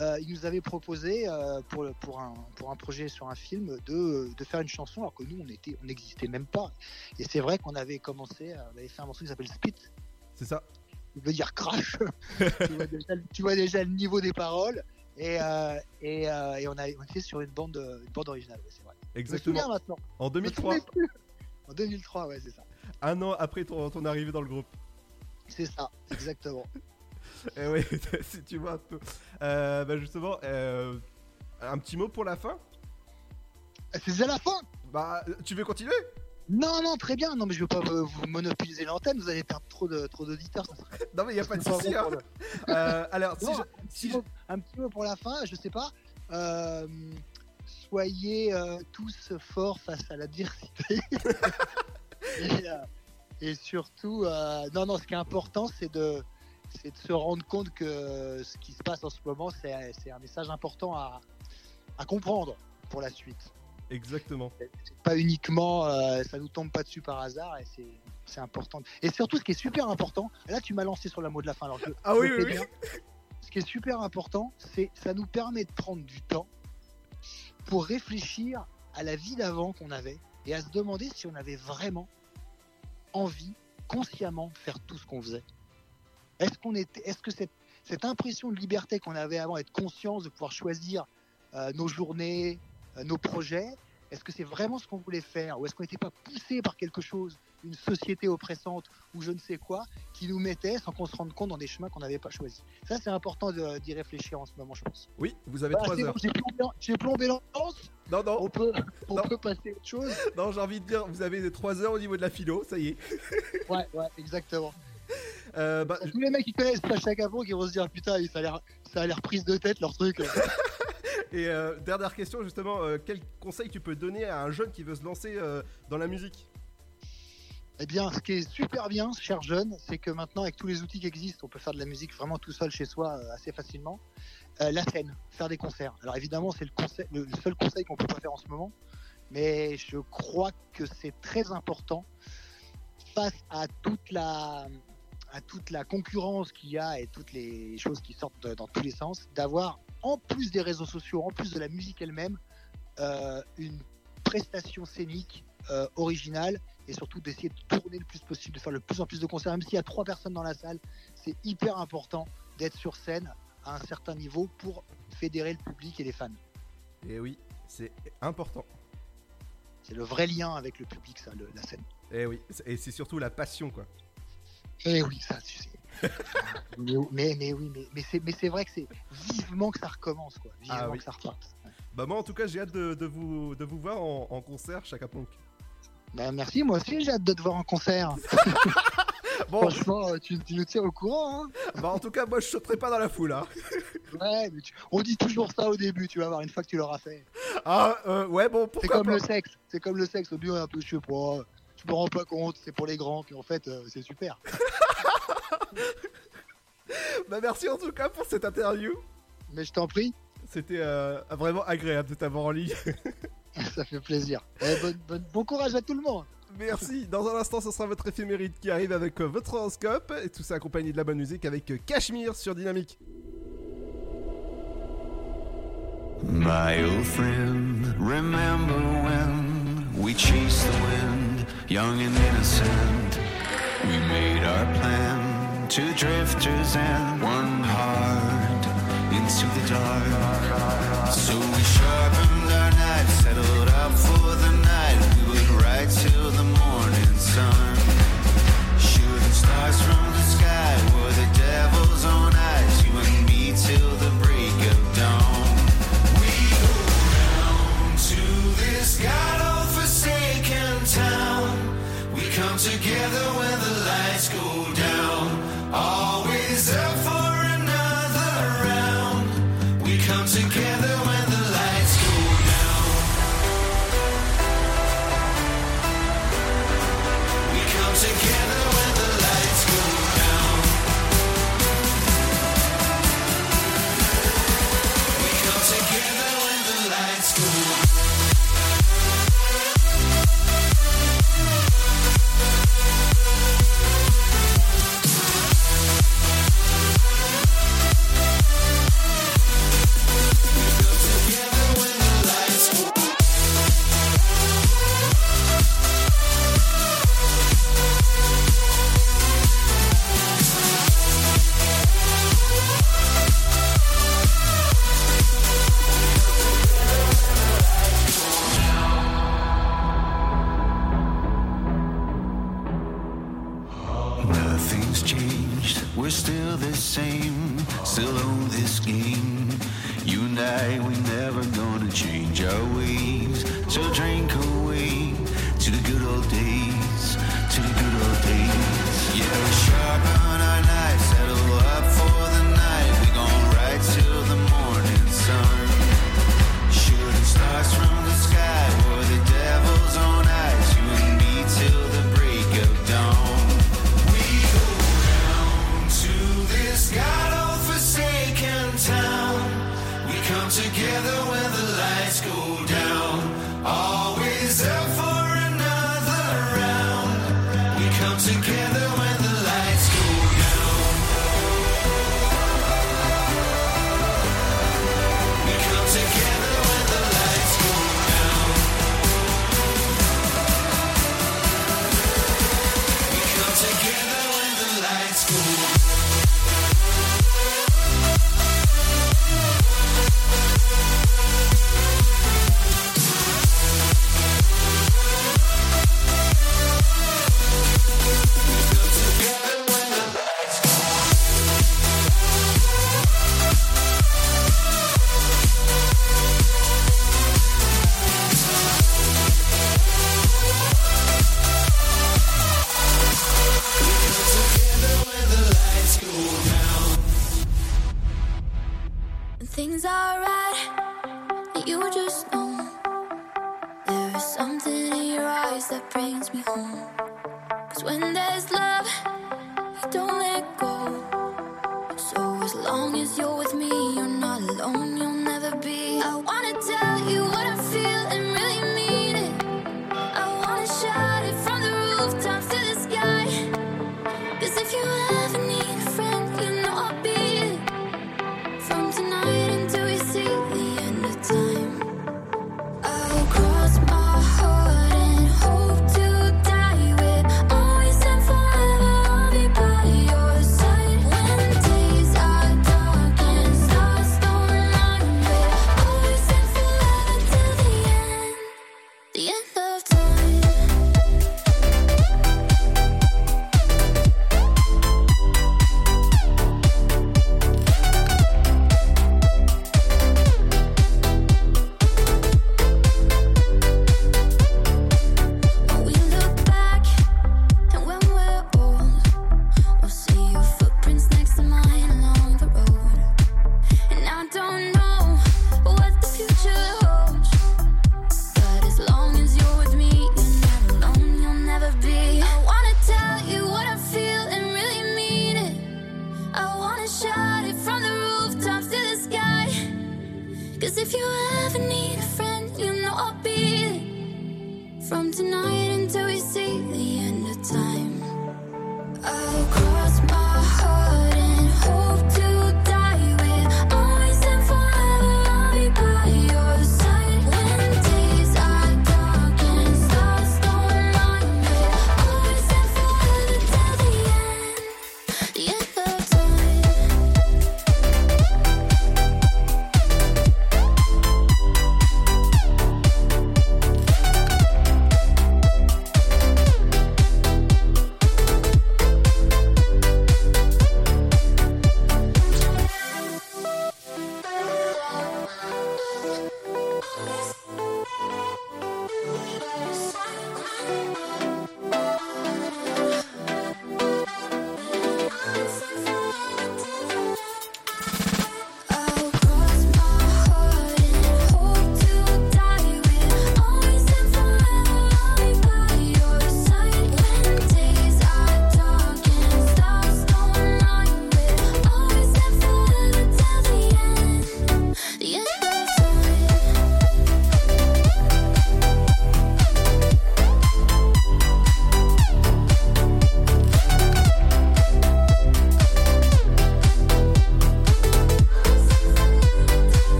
euh, il nous avait proposé euh, pour, un, pour un projet sur un film de, de faire une chanson alors que nous on était on n'existait même pas et c'est vrai qu'on avait commencé euh, on avait fait un morceau qui s'appelle Spit C'est ça. il veut dire crash [laughs] tu, vois déjà, tu vois déjà le niveau des paroles et, euh, et, et on, a, on était sur une bande, une bande originale c'est vrai Exactement. Je me souviens maintenant En Je me 2003. souvenais plus. en 2003 ouais c'est ça Un an après ton, ton arrivée dans le groupe. c'est ça exactement [laughs] Eh oui, [laughs] si tu vois un peu. Euh, bah justement, euh, un petit mot pour la fin? C'est déjà la fin Bah, tu veux continuer? Non non très bien non mais je veux pas vous monopoliser l'antenne vous allez perdre trop de trop d'auditeurs serait Non, mais il a pas de [laughs] souci. hein. Euh, alors, si Non, je- un, petit mot, un petit mot pour la fin, je sais pas. Euh, soyez euh, tous forts face à l'adversité. et, euh, et surtout, euh, non, non, ce qui est important, c'est de, c'est de se rendre compte que ce qui se passe en ce moment, c'est c'est un message important à, à comprendre pour la suite. Exactement. C'est pas uniquement, euh, ça nous tombe pas dessus par hasard et c'est. C'est important. Et surtout, ce qui est super important, là tu m'as lancé sur la mot de la fin. Alors je- Ah je oui, oui. Ce qui est super important, c'est ça nous permet de prendre du temps pour réfléchir à la vie d'avant qu'on avait et à se demander si on avait vraiment envie, consciemment, de faire tout ce qu'on faisait. Est-ce qu'on est-ce que cette, cette impression de liberté qu'on avait avant, être conscience de pouvoir choisir euh, nos journées, euh, nos projets, est-ce que c'est vraiment ce qu'on voulait faire? Ou est-ce qu'on n'était pas poussé par quelque chose, une société oppressante ou je ne sais quoi, qui nous mettait sans qu'on se rende compte dans des chemins qu'on n'avait pas choisis? Ça, c'est important de- d'y réfléchir en ce moment, je pense. Oui, vous avez Voilà, 3 c'est heures. bon, j'ai plombé, l'ambiance. Non, non. On peut, on peut passer à autre chose. [laughs] Non, j'ai envie de dire, vous avez 3 heures au niveau de la philo, ça y est. Ouais, ouais, exactement. [laughs] Euh, bah, Tous les mecs qui connaissent Sacha Capon qui vont se dire putain, ça a l'air, ça a l'air prise de tête leur truc. [laughs] Et euh, dernière question, justement, euh, quel conseil tu peux donner à un jeune qui veut se lancer dans la musique? Eh bien, ce qui est super bien, cher jeune, c'est que maintenant, avec tous les outils qui existent, on peut faire de la musique vraiment tout seul chez soi assez facilement. La scène, faire des concerts. Alors évidemment, c'est le, conseil- le seul conseil qu'on peut pas faire en ce moment, mais je crois que c'est très important face à toute la à toute la concurrence qu'il y a et toutes les choses qui sortent dans tous les sens, d'avoir en plus des réseaux sociaux, en plus de la musique elle-même, euh, une prestation scénique euh, originale et surtout d'essayer de tourner le plus possible, de faire le plus en plus de concerts, même s'il y a trois personnes dans la salle, c'est hyper important d'être sur scène à un certain niveau pour fédérer le public et les fans. Et oui, c'est important. C'est le vrai lien avec le public, ça, le- la scène. Et oui, et c'est surtout la passion, quoi. Eh oui, ça, tu sais. [laughs] mais, mais, oui, mais, mais c'est, mais c'est vrai que c'est vivement que ça recommence, quoi. Vivement Ah oui. que ça reparte. Bah moi en tout cas j'ai hâte de, de vous, de vous voir en, en concert Chaka Ponk. Bah, merci, moi aussi j'ai hâte de te voir en concert. [laughs] Franchement, euh, tu, tu nous tiens au courant. Hein Bah en tout cas moi je sauterai pas dans la foule hein. [laughs] ouais, mais tu- on dit toujours ça au début, tu vas voir, une fois que tu l'auras fait. Ah euh, ouais bon C'est pourquoi comme pas. le sexe, c'est comme le sexe, au début on est un peu, je sais pas, je me rends pas compte, c'est pour les grands, puis en fait euh, c'est super. [laughs] Bah merci en tout cas pour cette interview. Mais je t'en prie. C'était euh, vraiment agréable de t'avoir en ligne. [laughs] ça fait plaisir. Eh, bon courage à tout le monde. Merci. Dans un instant, ce sera votre éphéméride qui arrive avec euh, votre horoscope. Et tout ça accompagné de la bonne musique avec Cachemire sur Dynamique. My old friend, remember when we chased the wind, young and innocent? We made our plan, two drifters and one heart into the dark. So we sharpened our knives, settled up for the night. We would ride till the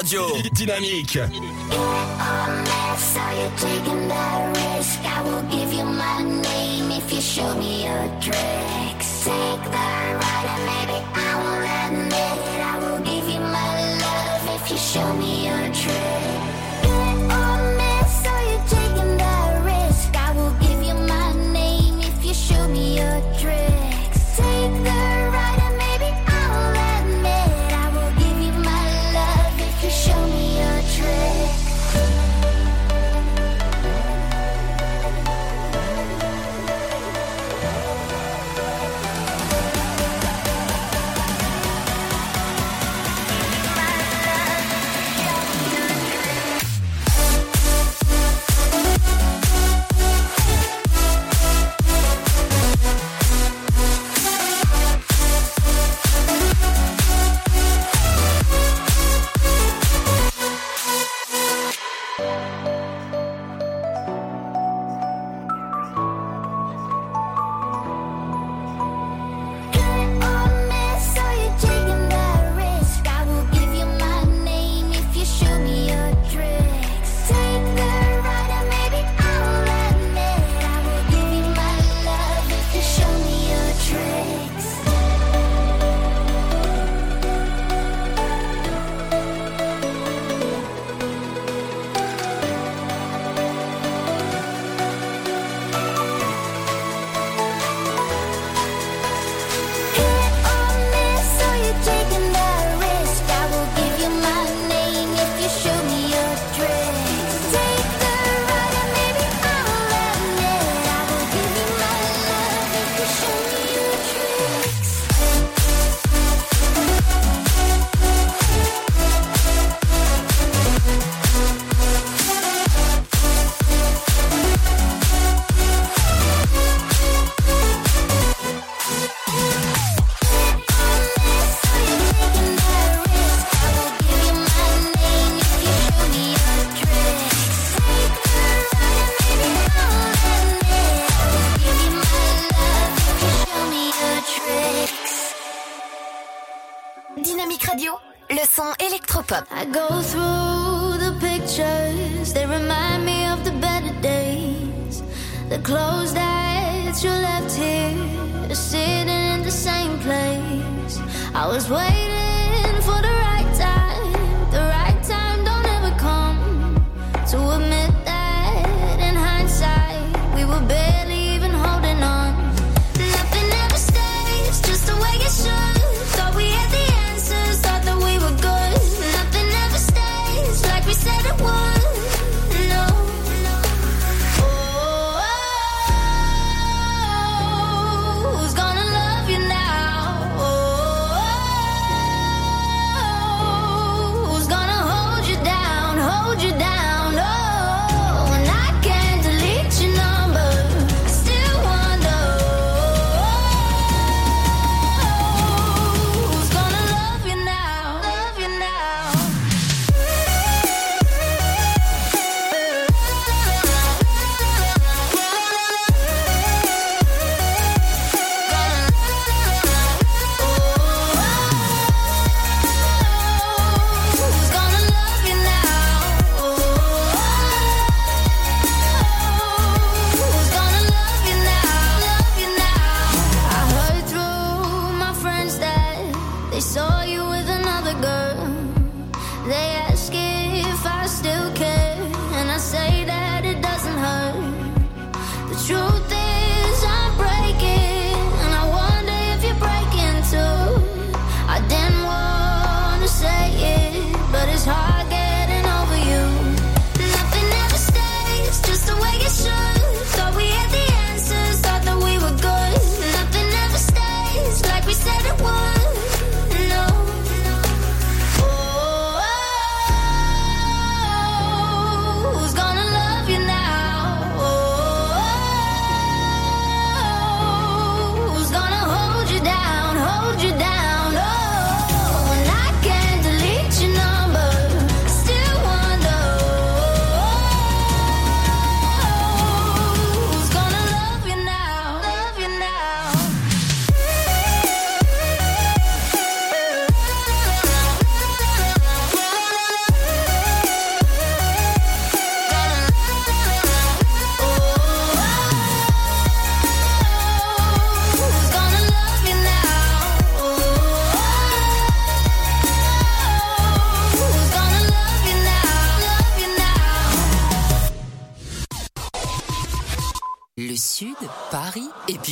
Radio. Dynamique.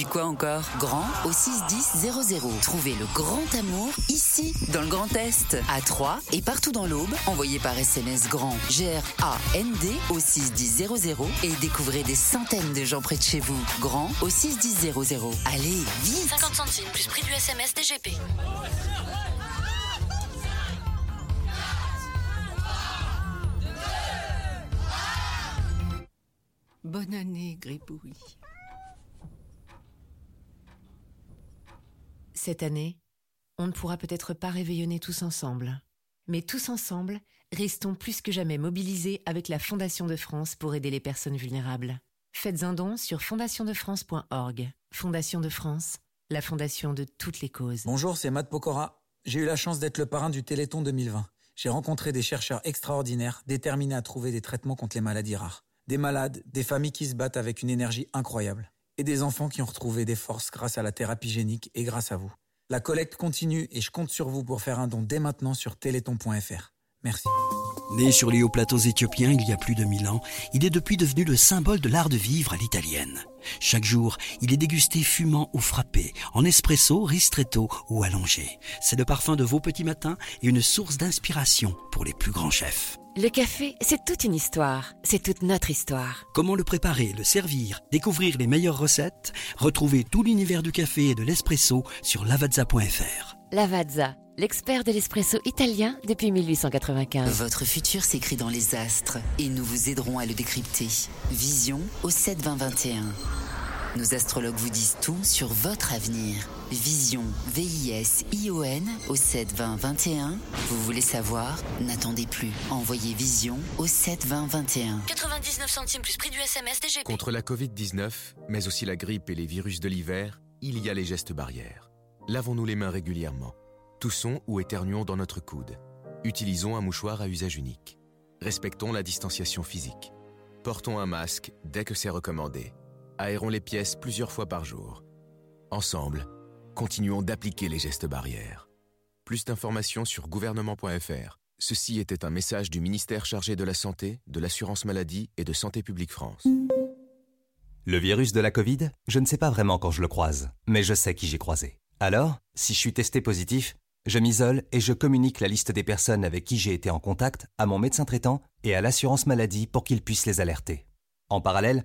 Encore? Grand au 61000. Trouvez le grand amour ici, dans le Grand Est, à Troyes et partout dans l'Aube. Envoyez par SMS GRAND, G-R-A-N-D au 61000 et découvrez des centaines de gens près de chez vous. Grand au 61000. Allez, vite 50 centimes plus prix du SMS DGP. Bonne année, Gribouille. Cette année, on ne pourra peut-être pas réveillonner tous ensemble. Mais tous ensemble, restons plus que jamais mobilisés avec la Fondation de France pour aider les personnes vulnérables. Faites un don sur fondationdefrance.org. Fondation de France, la fondation de toutes les causes. Bonjour, c'est Matt Pokora. J'ai eu la chance d'être le parrain du Téléthon 2020. J'ai rencontré des chercheurs extraordinaires, déterminés à trouver des traitements contre les maladies rares. Des malades, des familles qui se battent avec une énergie incroyable. Et des enfants qui ont retrouvé des forces grâce à la thérapie génique et grâce à vous. La collecte continue et je compte sur vous pour faire un don dès maintenant sur téléthon.fr. Merci. Né sur les hauts plateaux éthiopiens il y a plus de mille ans, il est depuis devenu le symbole de l'art de vivre à l'italienne. Chaque jour, il est dégusté fumant ou frappé, en espresso, ristretto ou allongé. C'est le parfum de vos petits matins et une source d'inspiration pour les plus grands chefs. Le café, c'est toute une histoire. C'est toute notre histoire. Comment le préparer, le servir, découvrir les meilleures recettes Retrouvez tout l'univers du café et de l'espresso sur lavazza.fr. Lavazza, l'expert de l'espresso italien depuis 1895. Votre futur s'écrit dans les astres et nous vous aiderons à le décrypter. Vision au 72021. Nos astrologues vous disent tout sur votre avenir. Vision, V-I-S-I-O-N au 72021. Vous voulez savoir? N'attendez plus. Envoyez Vision au 72021. 99 centimes plus prix du SMS DGP. Contre la Covid-19, mais aussi la grippe et les virus de l'hiver, il y a les gestes barrières. Lavons-nous les mains régulièrement. Toussons ou éternuons dans notre coude. Utilisons un mouchoir à usage unique. Respectons la distanciation physique. Portons un masque dès que c'est recommandé. Aérons les pièces plusieurs fois par jour. Ensemble, continuons d'appliquer les gestes barrières. Plus d'informations sur gouvernement.fr. Ceci était un message du ministère chargé de la Santé, de l'Assurance Maladie et de Santé Publique France. Le virus de la Covid, je ne sais pas vraiment quand je le croise, mais je sais qui j'ai croisé. Alors, si je suis testé positif, je m'isole et je communique la liste des personnes avec qui j'ai été en contact à mon médecin traitant et à l'assurance maladie pour qu'ils puissent les alerter. En parallèle,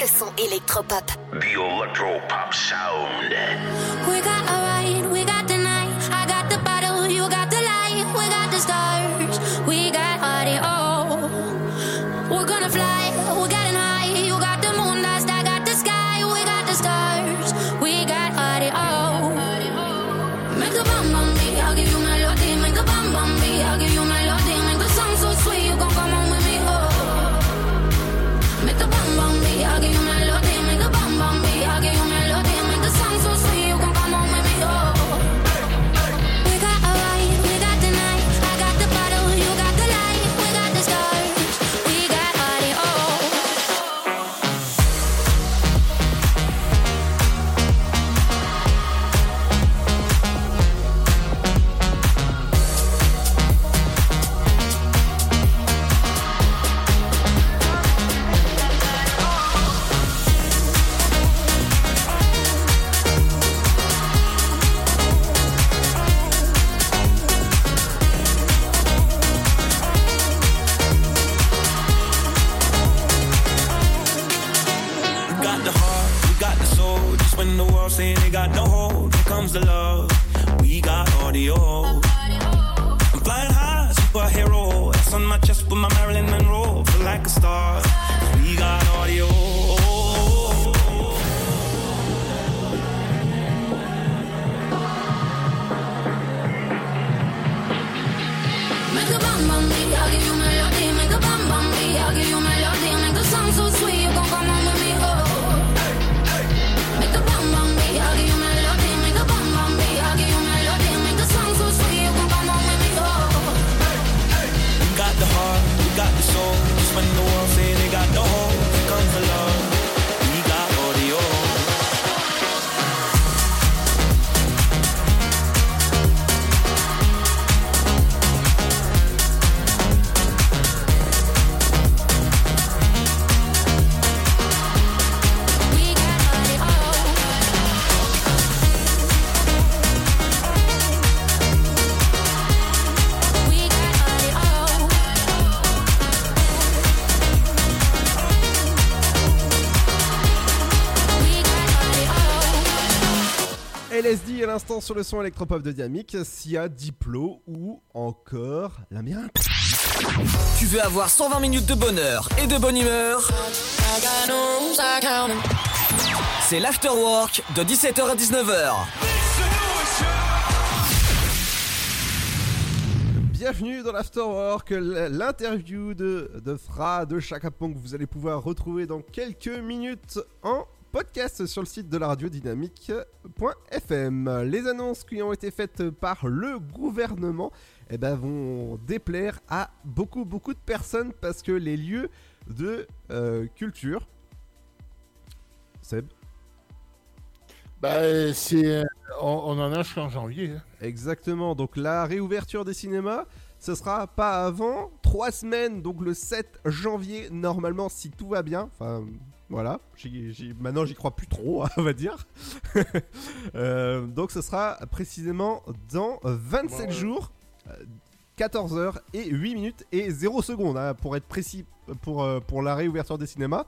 Le son électropop. The Electro Pop Sound. We got a ride, we got l'instant sur le son électropop de Dynamique, Sia, Diplo ou encore Labyrinthe. Tu veux avoir 120 minutes de bonheur et de bonne humeur? C'est l'afterwork de 17h à 19h. Bienvenue dans l'Afterwork, l'interview de, de Fra, de Chaka Pong, que vous allez pouvoir retrouver dans quelques minutes en podcast sur le site de la radio dynamique.fm. Les annonces qui ont été faites par le gouvernement eh ben, vont déplaire à beaucoup beaucoup de personnes parce que les lieux de euh, culture... Seb? Bah, c'est, euh, on, on en a jusqu'en janvier. hein. Exactement, donc la réouverture des cinémas, ce sera pas avant 3 semaines, donc le 7 janvier, normalement, si tout va bien. Enfin, voilà, j'y- maintenant j'y crois plus trop, [laughs] on va dire. [laughs] Euh, donc ce sera précisément dans 27 Ouais. jours, 14h et 8 minutes et 0 secondes, hein, pour être précis pour, euh, pour la réouverture des cinémas.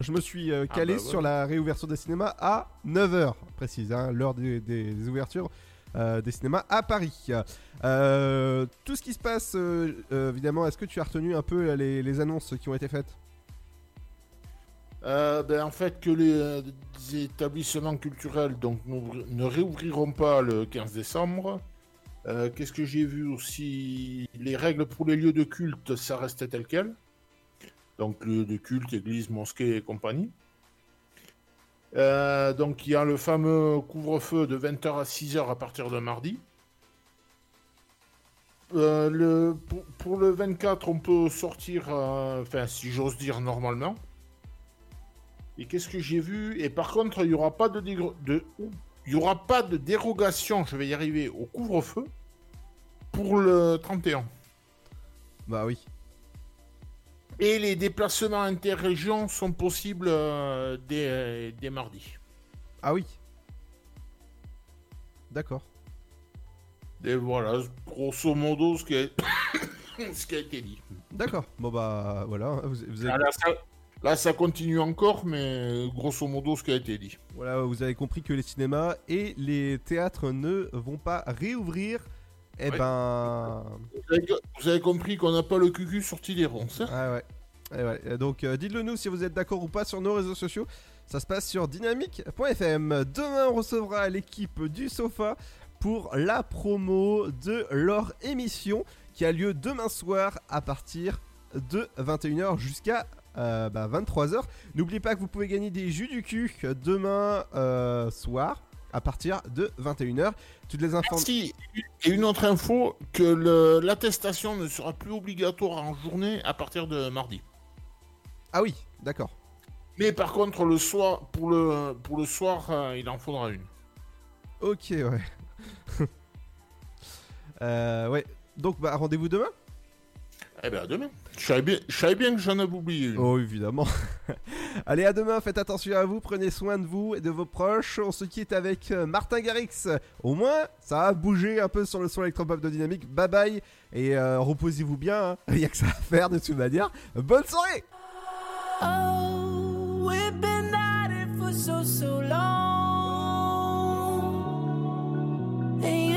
Je me suis euh, Ah calé bah ouais. sur la réouverture des cinémas à 9h, précise, hein, l'heure des, des ouvertures euh, des cinémas à Paris. Euh, tout ce qui se passe, euh, euh, évidemment, est-ce que tu as retenu un peu les, les annonces qui ont été faites? Euh, ben, en fait, que les, euh, établissements culturels donc, ne réouvriront pas le 15 décembre. Euh, Qu'est-ce que j'ai vu aussi? Les règles pour les lieux de culte, ça restait tel quel. Donc, lieux de culte, église, mosquée et compagnie. Donc, il y a le fameux couvre-feu de 20h à 6h à partir de mardi. Le, pour, le 24, on peut sortir, enfin, si j'ose dire, normalement. Et qu'est-ce que j'ai vu? Et par contre, il n'y aura pas de, dégro- de il y aura pas de dérogation, je vais y arriver, au couvre-feu pour le 31. Bah oui. Et les déplacements interrégions sont possibles euh, dès, dès mardi. Ah oui. D'accord. Et voilà, grosso modo, ce qui a, [coughs] ce qui a été dit. D'accord. Bon bah voilà. Vous, vous avez... Ah, là, ça continue encore, mais grosso modo, ce qui a été dit. Voilà, vous avez compris que les cinémas et les théâtres ne vont pas réouvrir. Eh Ouais. ben. Vous avez, vous avez compris qu'on n'a pas le cucu sorti des ronces. hein Ah ouais. Eh ouais. Euh, Donc euh, dites-le nous si vous êtes d'accord ou pas sur nos réseaux sociaux. Ça se passe sur dynamique.fm. Demain on recevra l'équipe du sofa pour la promo de leur émission qui a lieu demain soir à partir de 21h jusqu'à euh, bah, 23h. N'oubliez pas que vous pouvez gagner des jus du cul demain euh, soir à partir de 21h. Toutes les informations. Et une autre info, que l'attestation ne sera plus obligatoire en journée à partir de mardi. Ah oui, d'accord. Mais par contre, le soir, pour le, pour le soir, euh, il en faudra une. Ok, ouais. [laughs] Ouais. Donc, bah, rendez-vous demain? Eh ben, à demain. Je savais bien, je savais bien que j'en avais oublié une. Oh, évidemment. [laughs] Allez, à demain. Faites attention à vous. Prenez soin de vous et de vos proches. On se quitte avec euh, Martin Garrix. Au moins, ça a bougé un peu sur le son électropop de Dynamique. Bye bye. Et euh, reposez-vous bien. hein. Il n'y a que ça à faire de toute manière. Bonne soirée Oh, we've been at it for so, so long. And